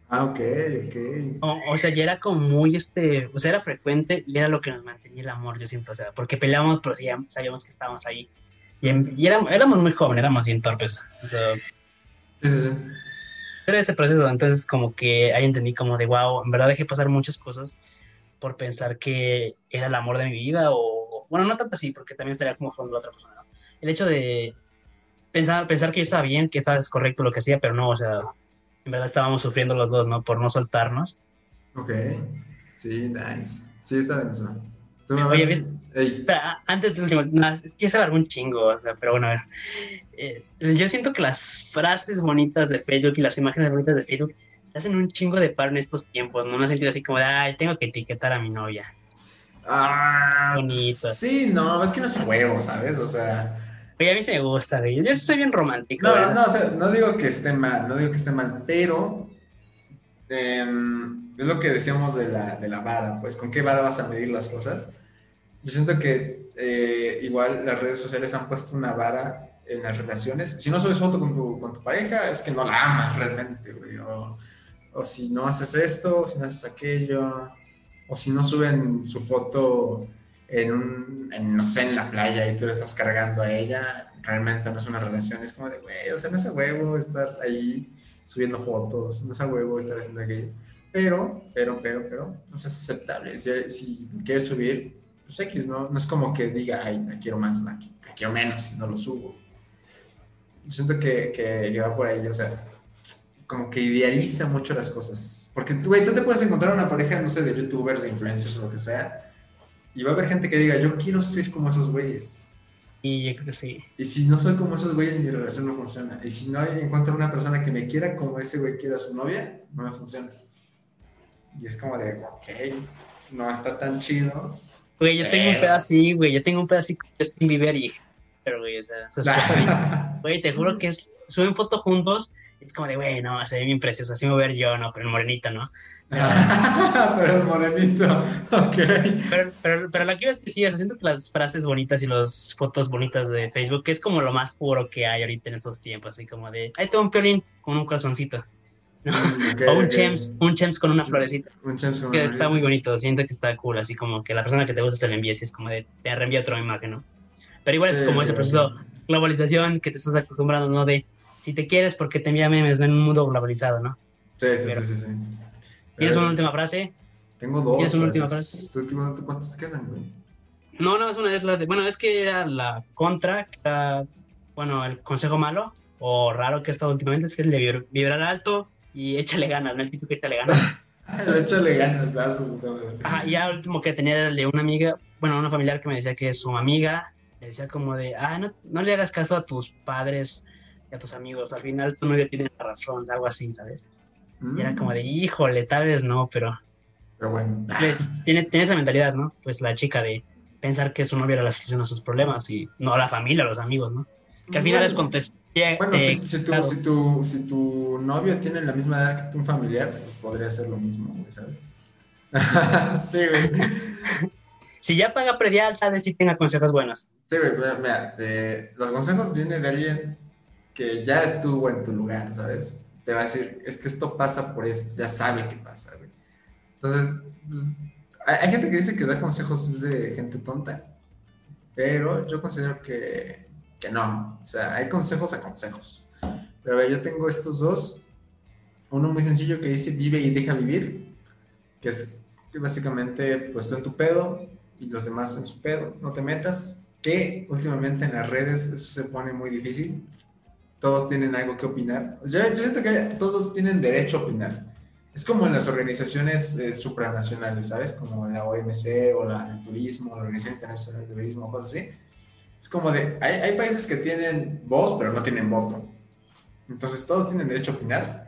ah, ok, ok. O, o sea, ya era como muy, este, o sea, era frecuente y era lo que nos mantenía el amor, yo siento, o sea, porque peleábamos, pero ya sabíamos que estábamos ahí. Y, en- y éramos, éramos muy jóvenes, éramos bien torpes. O sea, Sí, sí, sí. era ese proceso, entonces como que ahí entendí como de, wow, en verdad dejé pasar muchas cosas por pensar que era el amor de mi vida o, bueno, no tanto así, porque también estaría como jugando a otra persona, ¿no? El hecho de pensar, pensar que yo estaba bien, que estaba correcto lo que hacía, pero no, o sea, en verdad estábamos sufriendo los dos, ¿no? Por no soltarnos. Ok. Sí, nice. Sí, está denso. Oye, a- antes de último, se alargó un chingo, o sea, pero bueno, a ver. Eh, yo siento que las frases bonitas de Facebook y las imágenes bonitas de Facebook hacen un chingo de paro en estos tiempos, ¿no? No he sentido así como de, ay, tengo que etiquetar a mi novia. Ah, Bonito. Sí, no, es que no es huevo, ¿sabes? O sea. Oye, a mí se me gusta, güey. Yo soy bien romántico. No, no, o sea, no digo que esté mal, no digo que esté mal, pero em, es lo que decíamos de la, de la vara, pues, ¿con qué vara vas a medir las cosas? Yo siento que eh, igual las redes sociales han puesto una vara en las relaciones. Si no subes foto con tu, con tu pareja, es que no la amas realmente, güey. O, o si no haces esto, o si no haces aquello, o si no suben su foto en un, no sé, en la playa y tú le estás cargando a ella, realmente no es una relación, es como de, güey, o sea, no es a huevo estar ahí subiendo fotos, no es a huevo estar haciendo aquello. Pero, pero, pero, pero, no es aceptable. Si, si quieres subir, pues X, ¿no? No es como que diga, ay, te quiero más, no, te quiero menos si no lo subo. Yo siento que, que, va por ahí, o sea, como que idealiza mucho las cosas. Porque tú, güey, tú te puedes encontrar una pareja, no sé, de youtubers, de influencers o lo que sea, y va a haber gente que diga, yo quiero ser como esos güeyes. Y yo creo que sí. Y si no soy como esos güeyes, mi relación no funciona. Y si no encuentro una persona que me quiera como ese güey quiera a su novia, no me funciona. Y es como de, ok, no está tan chido. Güey, yo tengo un pedazo así, güey, yo tengo un pedacito de Justin Bieber y pero, güey, o sea, su esposa güey, te juro que es, suben fotos juntos, es como de, güey, no, se ve bien precioso, así me voy a ver yo, no, pero el morenito, ¿no? Pero, el morenito, ok. Pero, pero, pero lo que es que sí, o siento que las frases bonitas y las fotos bonitas de Facebook es como lo más puro que hay ahorita en estos tiempos, así como de, ahí tengo un piolín con un corazoncito. ¿no? Mm, o un chems, un chems con una florecita. Un chems con que está muy bonito, siento que está cool, así como que la persona que te gusta se le envíe, así es como de, te reenvía otra imagen, ¿no? Pero igual es como ese proceso globalización que te estás acostumbrando, ¿no? De si te quieres porque te envía memes, ¿no? En un mundo globalizado, ¿no? Sí, sí, sí, sí, ¿Tienes una última frase? Tengo dos. ¿Tienes una última frase? ¿Cuántas te quedan, güey? No, no, es una es la de, bueno, es que era la contra, que bueno, el consejo malo o raro que he estado últimamente es el de vibrar alto y échale ganas, ¿no? El tipo que échale ganas. échale ganas, ah, Ajá, y ya último que tenía era el de una amiga, bueno, una familiar que me decía que su amiga le decía como de, ah, no, no le hagas caso a tus padres a tus amigos, al final tu novio tiene la razón, algo así, ¿sabes? Y era como de, mm. híjole, tal vez no, pero... Pero bueno. Pues, tiene, tiene esa mentalidad, ¿no? Pues la chica de pensar que su novio era la solución a sus problemas y no la familia, los amigos, ¿no? Que al final es contestar. Bueno, si, si, tu, si, tu, si, tu, novio tiene la misma edad que un familiar, pues podría ser lo mismo, ¿sabes? sí, güey. si ya paga predial, tal vez sí tenga consejos buenos. Sí, güey, mira, los consejos vienen de alguien que ya estuvo en tu lugar, ¿sabes? Te va a decir, es que esto pasa por esto, ya sabe qué pasa, güey. Entonces, pues, hay, gente que dice que da consejos es de gente tonta, pero yo considero que, que no. O sea, hay consejos a consejos. Pero ver, yo tengo estos dos. Uno muy sencillo que dice vive y deja vivir, que es que básicamente, pues tú en tu pedo, y los demás en su pedo, no te metas, que últimamente en las redes eso se pone muy difícil, todos tienen algo que opinar, yo, siento que todos tienen derecho a opinar, es como en las organizaciones eh, supranacionales, ¿sabes? Como la OMC o la del turismo, la Organización Internacional del Turismo, cosas así. Es como de, hay, hay, países que tienen voz, pero no tienen voto. Entonces todos tienen derecho a opinar,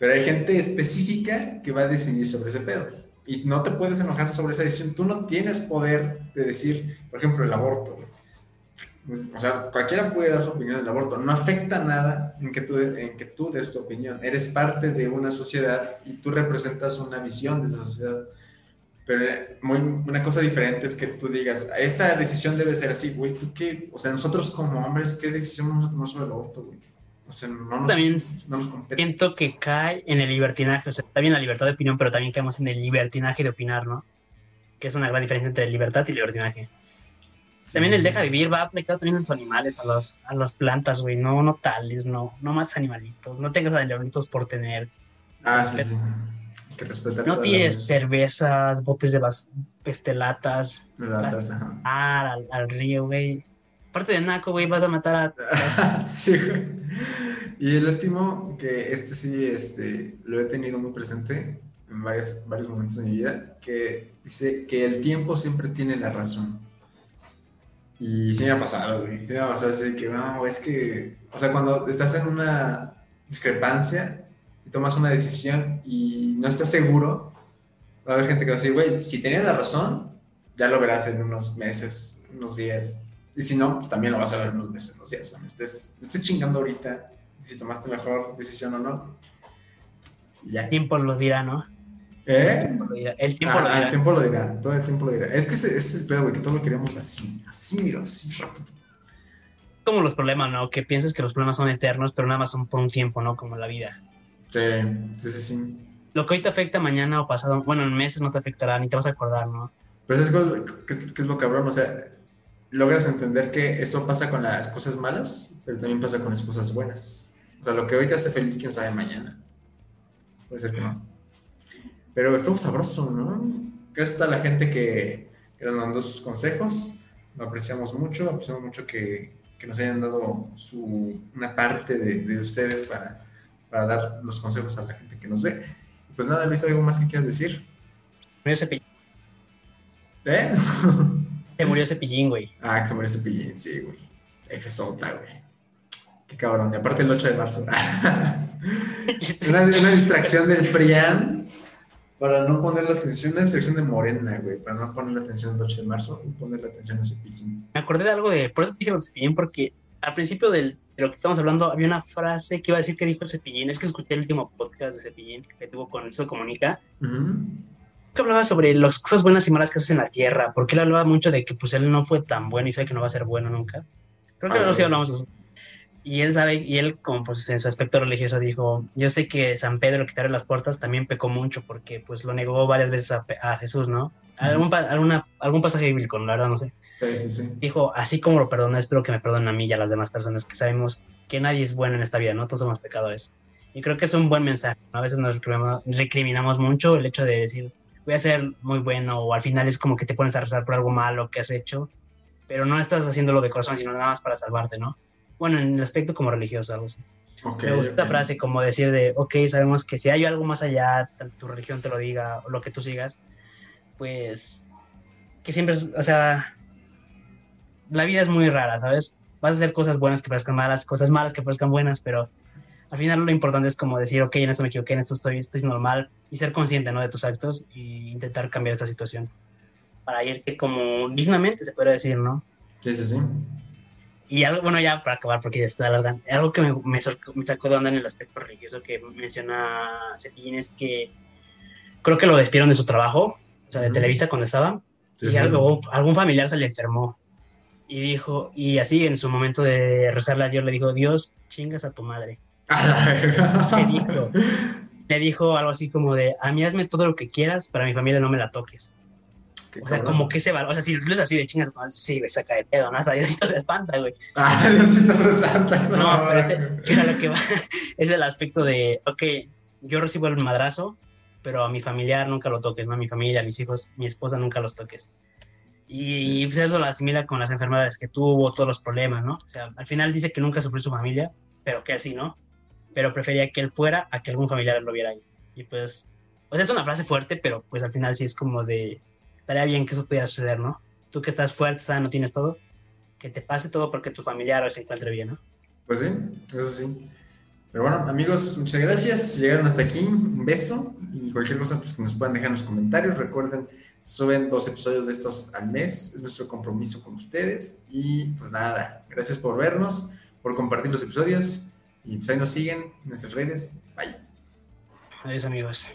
pero hay gente específica que va a decidir sobre ese pedo y no te puedes enojar sobre esa decisión. Tú no tienes poder de decir, por ejemplo, el aborto. Pues, o sea, cualquiera puede dar su opinión del aborto. No afecta nada en que, tú, en que tú des tu opinión. Eres parte de una sociedad y tú representas una visión de esa sociedad. Pero muy, una cosa diferente es que tú digas, esta decisión debe ser así, güey, ¿tú qué? O sea, nosotros como hombres, ¿qué decisión vamos a tomar sobre el aborto, güey? también siento que cae en el libertinaje, o sea, está bien la libertad de opinión, pero también caemos en el libertinaje de opinar, ¿no? Que es una gran diferencia entre libertad y libertinaje. También el deja vivir va aplicado también a los animales, a los, a las plantas, güey, no, no tales, no, no más animalitos, no tengas animalitos por tener. Ah, sí, sí. Que respetar no tienes cervezas, botes de las pestelatas, latas, al, al río, güey Aparte de Naco, güey, vas a matar a. sí, güey. Y el último, que este sí este, lo he tenido muy presente en varios, varios momentos de mi vida, que dice que el tiempo siempre tiene la razón. Y sí me ha pasado, güey. Sí me ha pasado así que, no, es que. O sea, cuando estás en una discrepancia y tomas una decisión y no estás seguro, va a haber gente que va a decir, güey, si tenías la razón, ya lo verás en unos meses, unos días. Y si no, pues también lo vas a ver en unos meses, unos días. O sea, estés, estés chingando ahorita si tomaste mejor decisión o no. Ya. Tiempo lo dirá, ¿no? ¿Eh? El tiempo lo ah, dirá. El tiempo lo dirá. Todo el tiempo lo dirá. Es que ese, es el pedo, güey, que todo lo queremos así. Así, mira, así rápido. Como los problemas, ¿no? Que piensas que los problemas son eternos, pero nada más son por un tiempo, ¿no? Como la vida. Sí, sí, sí, sí. Lo que hoy te afecta mañana o pasado, bueno, en meses no te afectará, ni te vas a acordar, ¿no? Pero es que es, que es lo cabrón, o sea, logras entender que eso pasa con las cosas malas, pero también pasa con las cosas buenas. O sea, lo que hoy te hace feliz, quién sabe mañana. Puede ser que no. Pero estuvo sabroso, ¿no? Gracias a la gente que, que nos mandó sus consejos. Lo apreciamos mucho, apreciamos mucho que, que nos hayan dado su, una parte de, de ustedes para, para, dar los consejos a la gente que nos ve. Pues nada, Luis, ¿algo más que quieras decir? Murió Cepillín. ¿Eh? Se murió Cepillín, güey. Ah, que se murió Cepillín, sí, güey. F sota, güey. Qué cabrón. Y aparte el 8 de marzo. una, una distracción del PRIAN para no poner la atención, una distracción de Morena, güey, para no poner la atención el 8 de marzo y poner la atención a Cepillín. Me acordé de algo de, por eso dije Cepillín, porque al principio del, de lo que estamos hablando había una frase que iba a decir que dijo el Cepillín, es que escuché el último podcast de Cepillín que tuvo con Eso Comunica, uh -huh. que hablaba sobre las cosas buenas y malas que haces en la tierra, porque él hablaba mucho de que pues él no fue tan bueno y sabe que no va a ser bueno nunca. Creo que ah, no sí hablamos nosotros. Y él sabe, y él, como pues en su aspecto religioso, dijo: Yo sé que San Pedro, que te abre las puertas, también pecó mucho porque pues lo negó varias veces a, a Jesús, ¿no? Algún, alguna, algún pasaje bíblico, la verdad, no sé. Sí, sí, sí. Dijo: Así como lo perdoné, espero que me perdonen a mí y a las demás personas, que sabemos que nadie es bueno en esta vida, ¿no? Todos somos pecadores. Y creo que es un buen mensaje. ¿no? A veces nos recriminamos, recriminamos mucho el hecho de decir: Voy a ser muy bueno, o al final es como que te pones a rezar por algo malo que has hecho, pero no estás haciéndolo de corazón, sino nada más para salvarte, ¿no? Bueno, en el aspecto como religioso, algo así. Okay, me gusta okay. esta frase como decir de, ok, sabemos que si hay algo más allá, tu religión te lo diga o lo que tú sigas, pues que siempre, o sea, la vida es muy rara, ¿sabes? Vas a hacer cosas buenas que parezcan malas, cosas malas que parezcan buenas, pero al final lo importante es como decir, ok, en esto me equivoqué, en esto estoy, estoy normal, y ser consciente, ¿no? De tus actos e intentar cambiar esta situación para irte como dignamente, se podría decir, ¿no? Sí, sí, sí. Y algo, bueno, ya para acabar, porque ya está la verdad, algo que me, me, me sacó de onda en el aspecto religioso que menciona Cepillín es que creo que lo despidieron de su trabajo, o sea, de uh -huh. Televisa cuando estaba, sí, y sí. Algo, algún familiar se le enfermó. Y dijo, y así en su momento de rezarle a Dios, le dijo, Dios, chingas a tu madre. ¿Qué dijo? Le dijo algo así como de, a mí hazme todo lo que quieras, para mi familia no me la toques. O sea, como que se va, o sea, si es así de chingas, sí, güey, saca de pedo, ¿no? Hasta Diosito se espanta, güey. Ah, Diosito se espanta. No, no pero ese, mira, lo que va, es el aspecto de, ok, yo recibo el madrazo, pero a mi familiar nunca lo toques, ¿no? A mi familia, a mis hijos, mi esposa nunca los toques. Y pues eso lo asimila con las enfermedades que tuvo, todos los problemas, ¿no? O sea, al final dice que nunca sufrió su familia, pero que así, ¿no? Pero prefería que él fuera a que algún familiar lo viera ahí. Y pues, o sea, es una frase fuerte, pero pues al final sí es como de, estaría bien que eso pudiera suceder, ¿no? Tú que estás fuerte, sano, tienes todo, que te pase todo porque tu familiar se encuentre bien, ¿no? Pues sí, eso sí. Pero bueno, amigos, muchas gracias. Si llegaron hasta aquí, un beso. Y cualquier cosa pues, que nos puedan dejar en los comentarios. Recuerden, suben dos episodios de estos al mes. Es nuestro compromiso con ustedes. Y pues nada, gracias por vernos, por compartir los episodios. Y pues ahí nos siguen en nuestras redes. Bye. Adiós, amigos.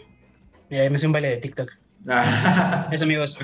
Mira, me hice un baile de TikTok. Eso, amigos.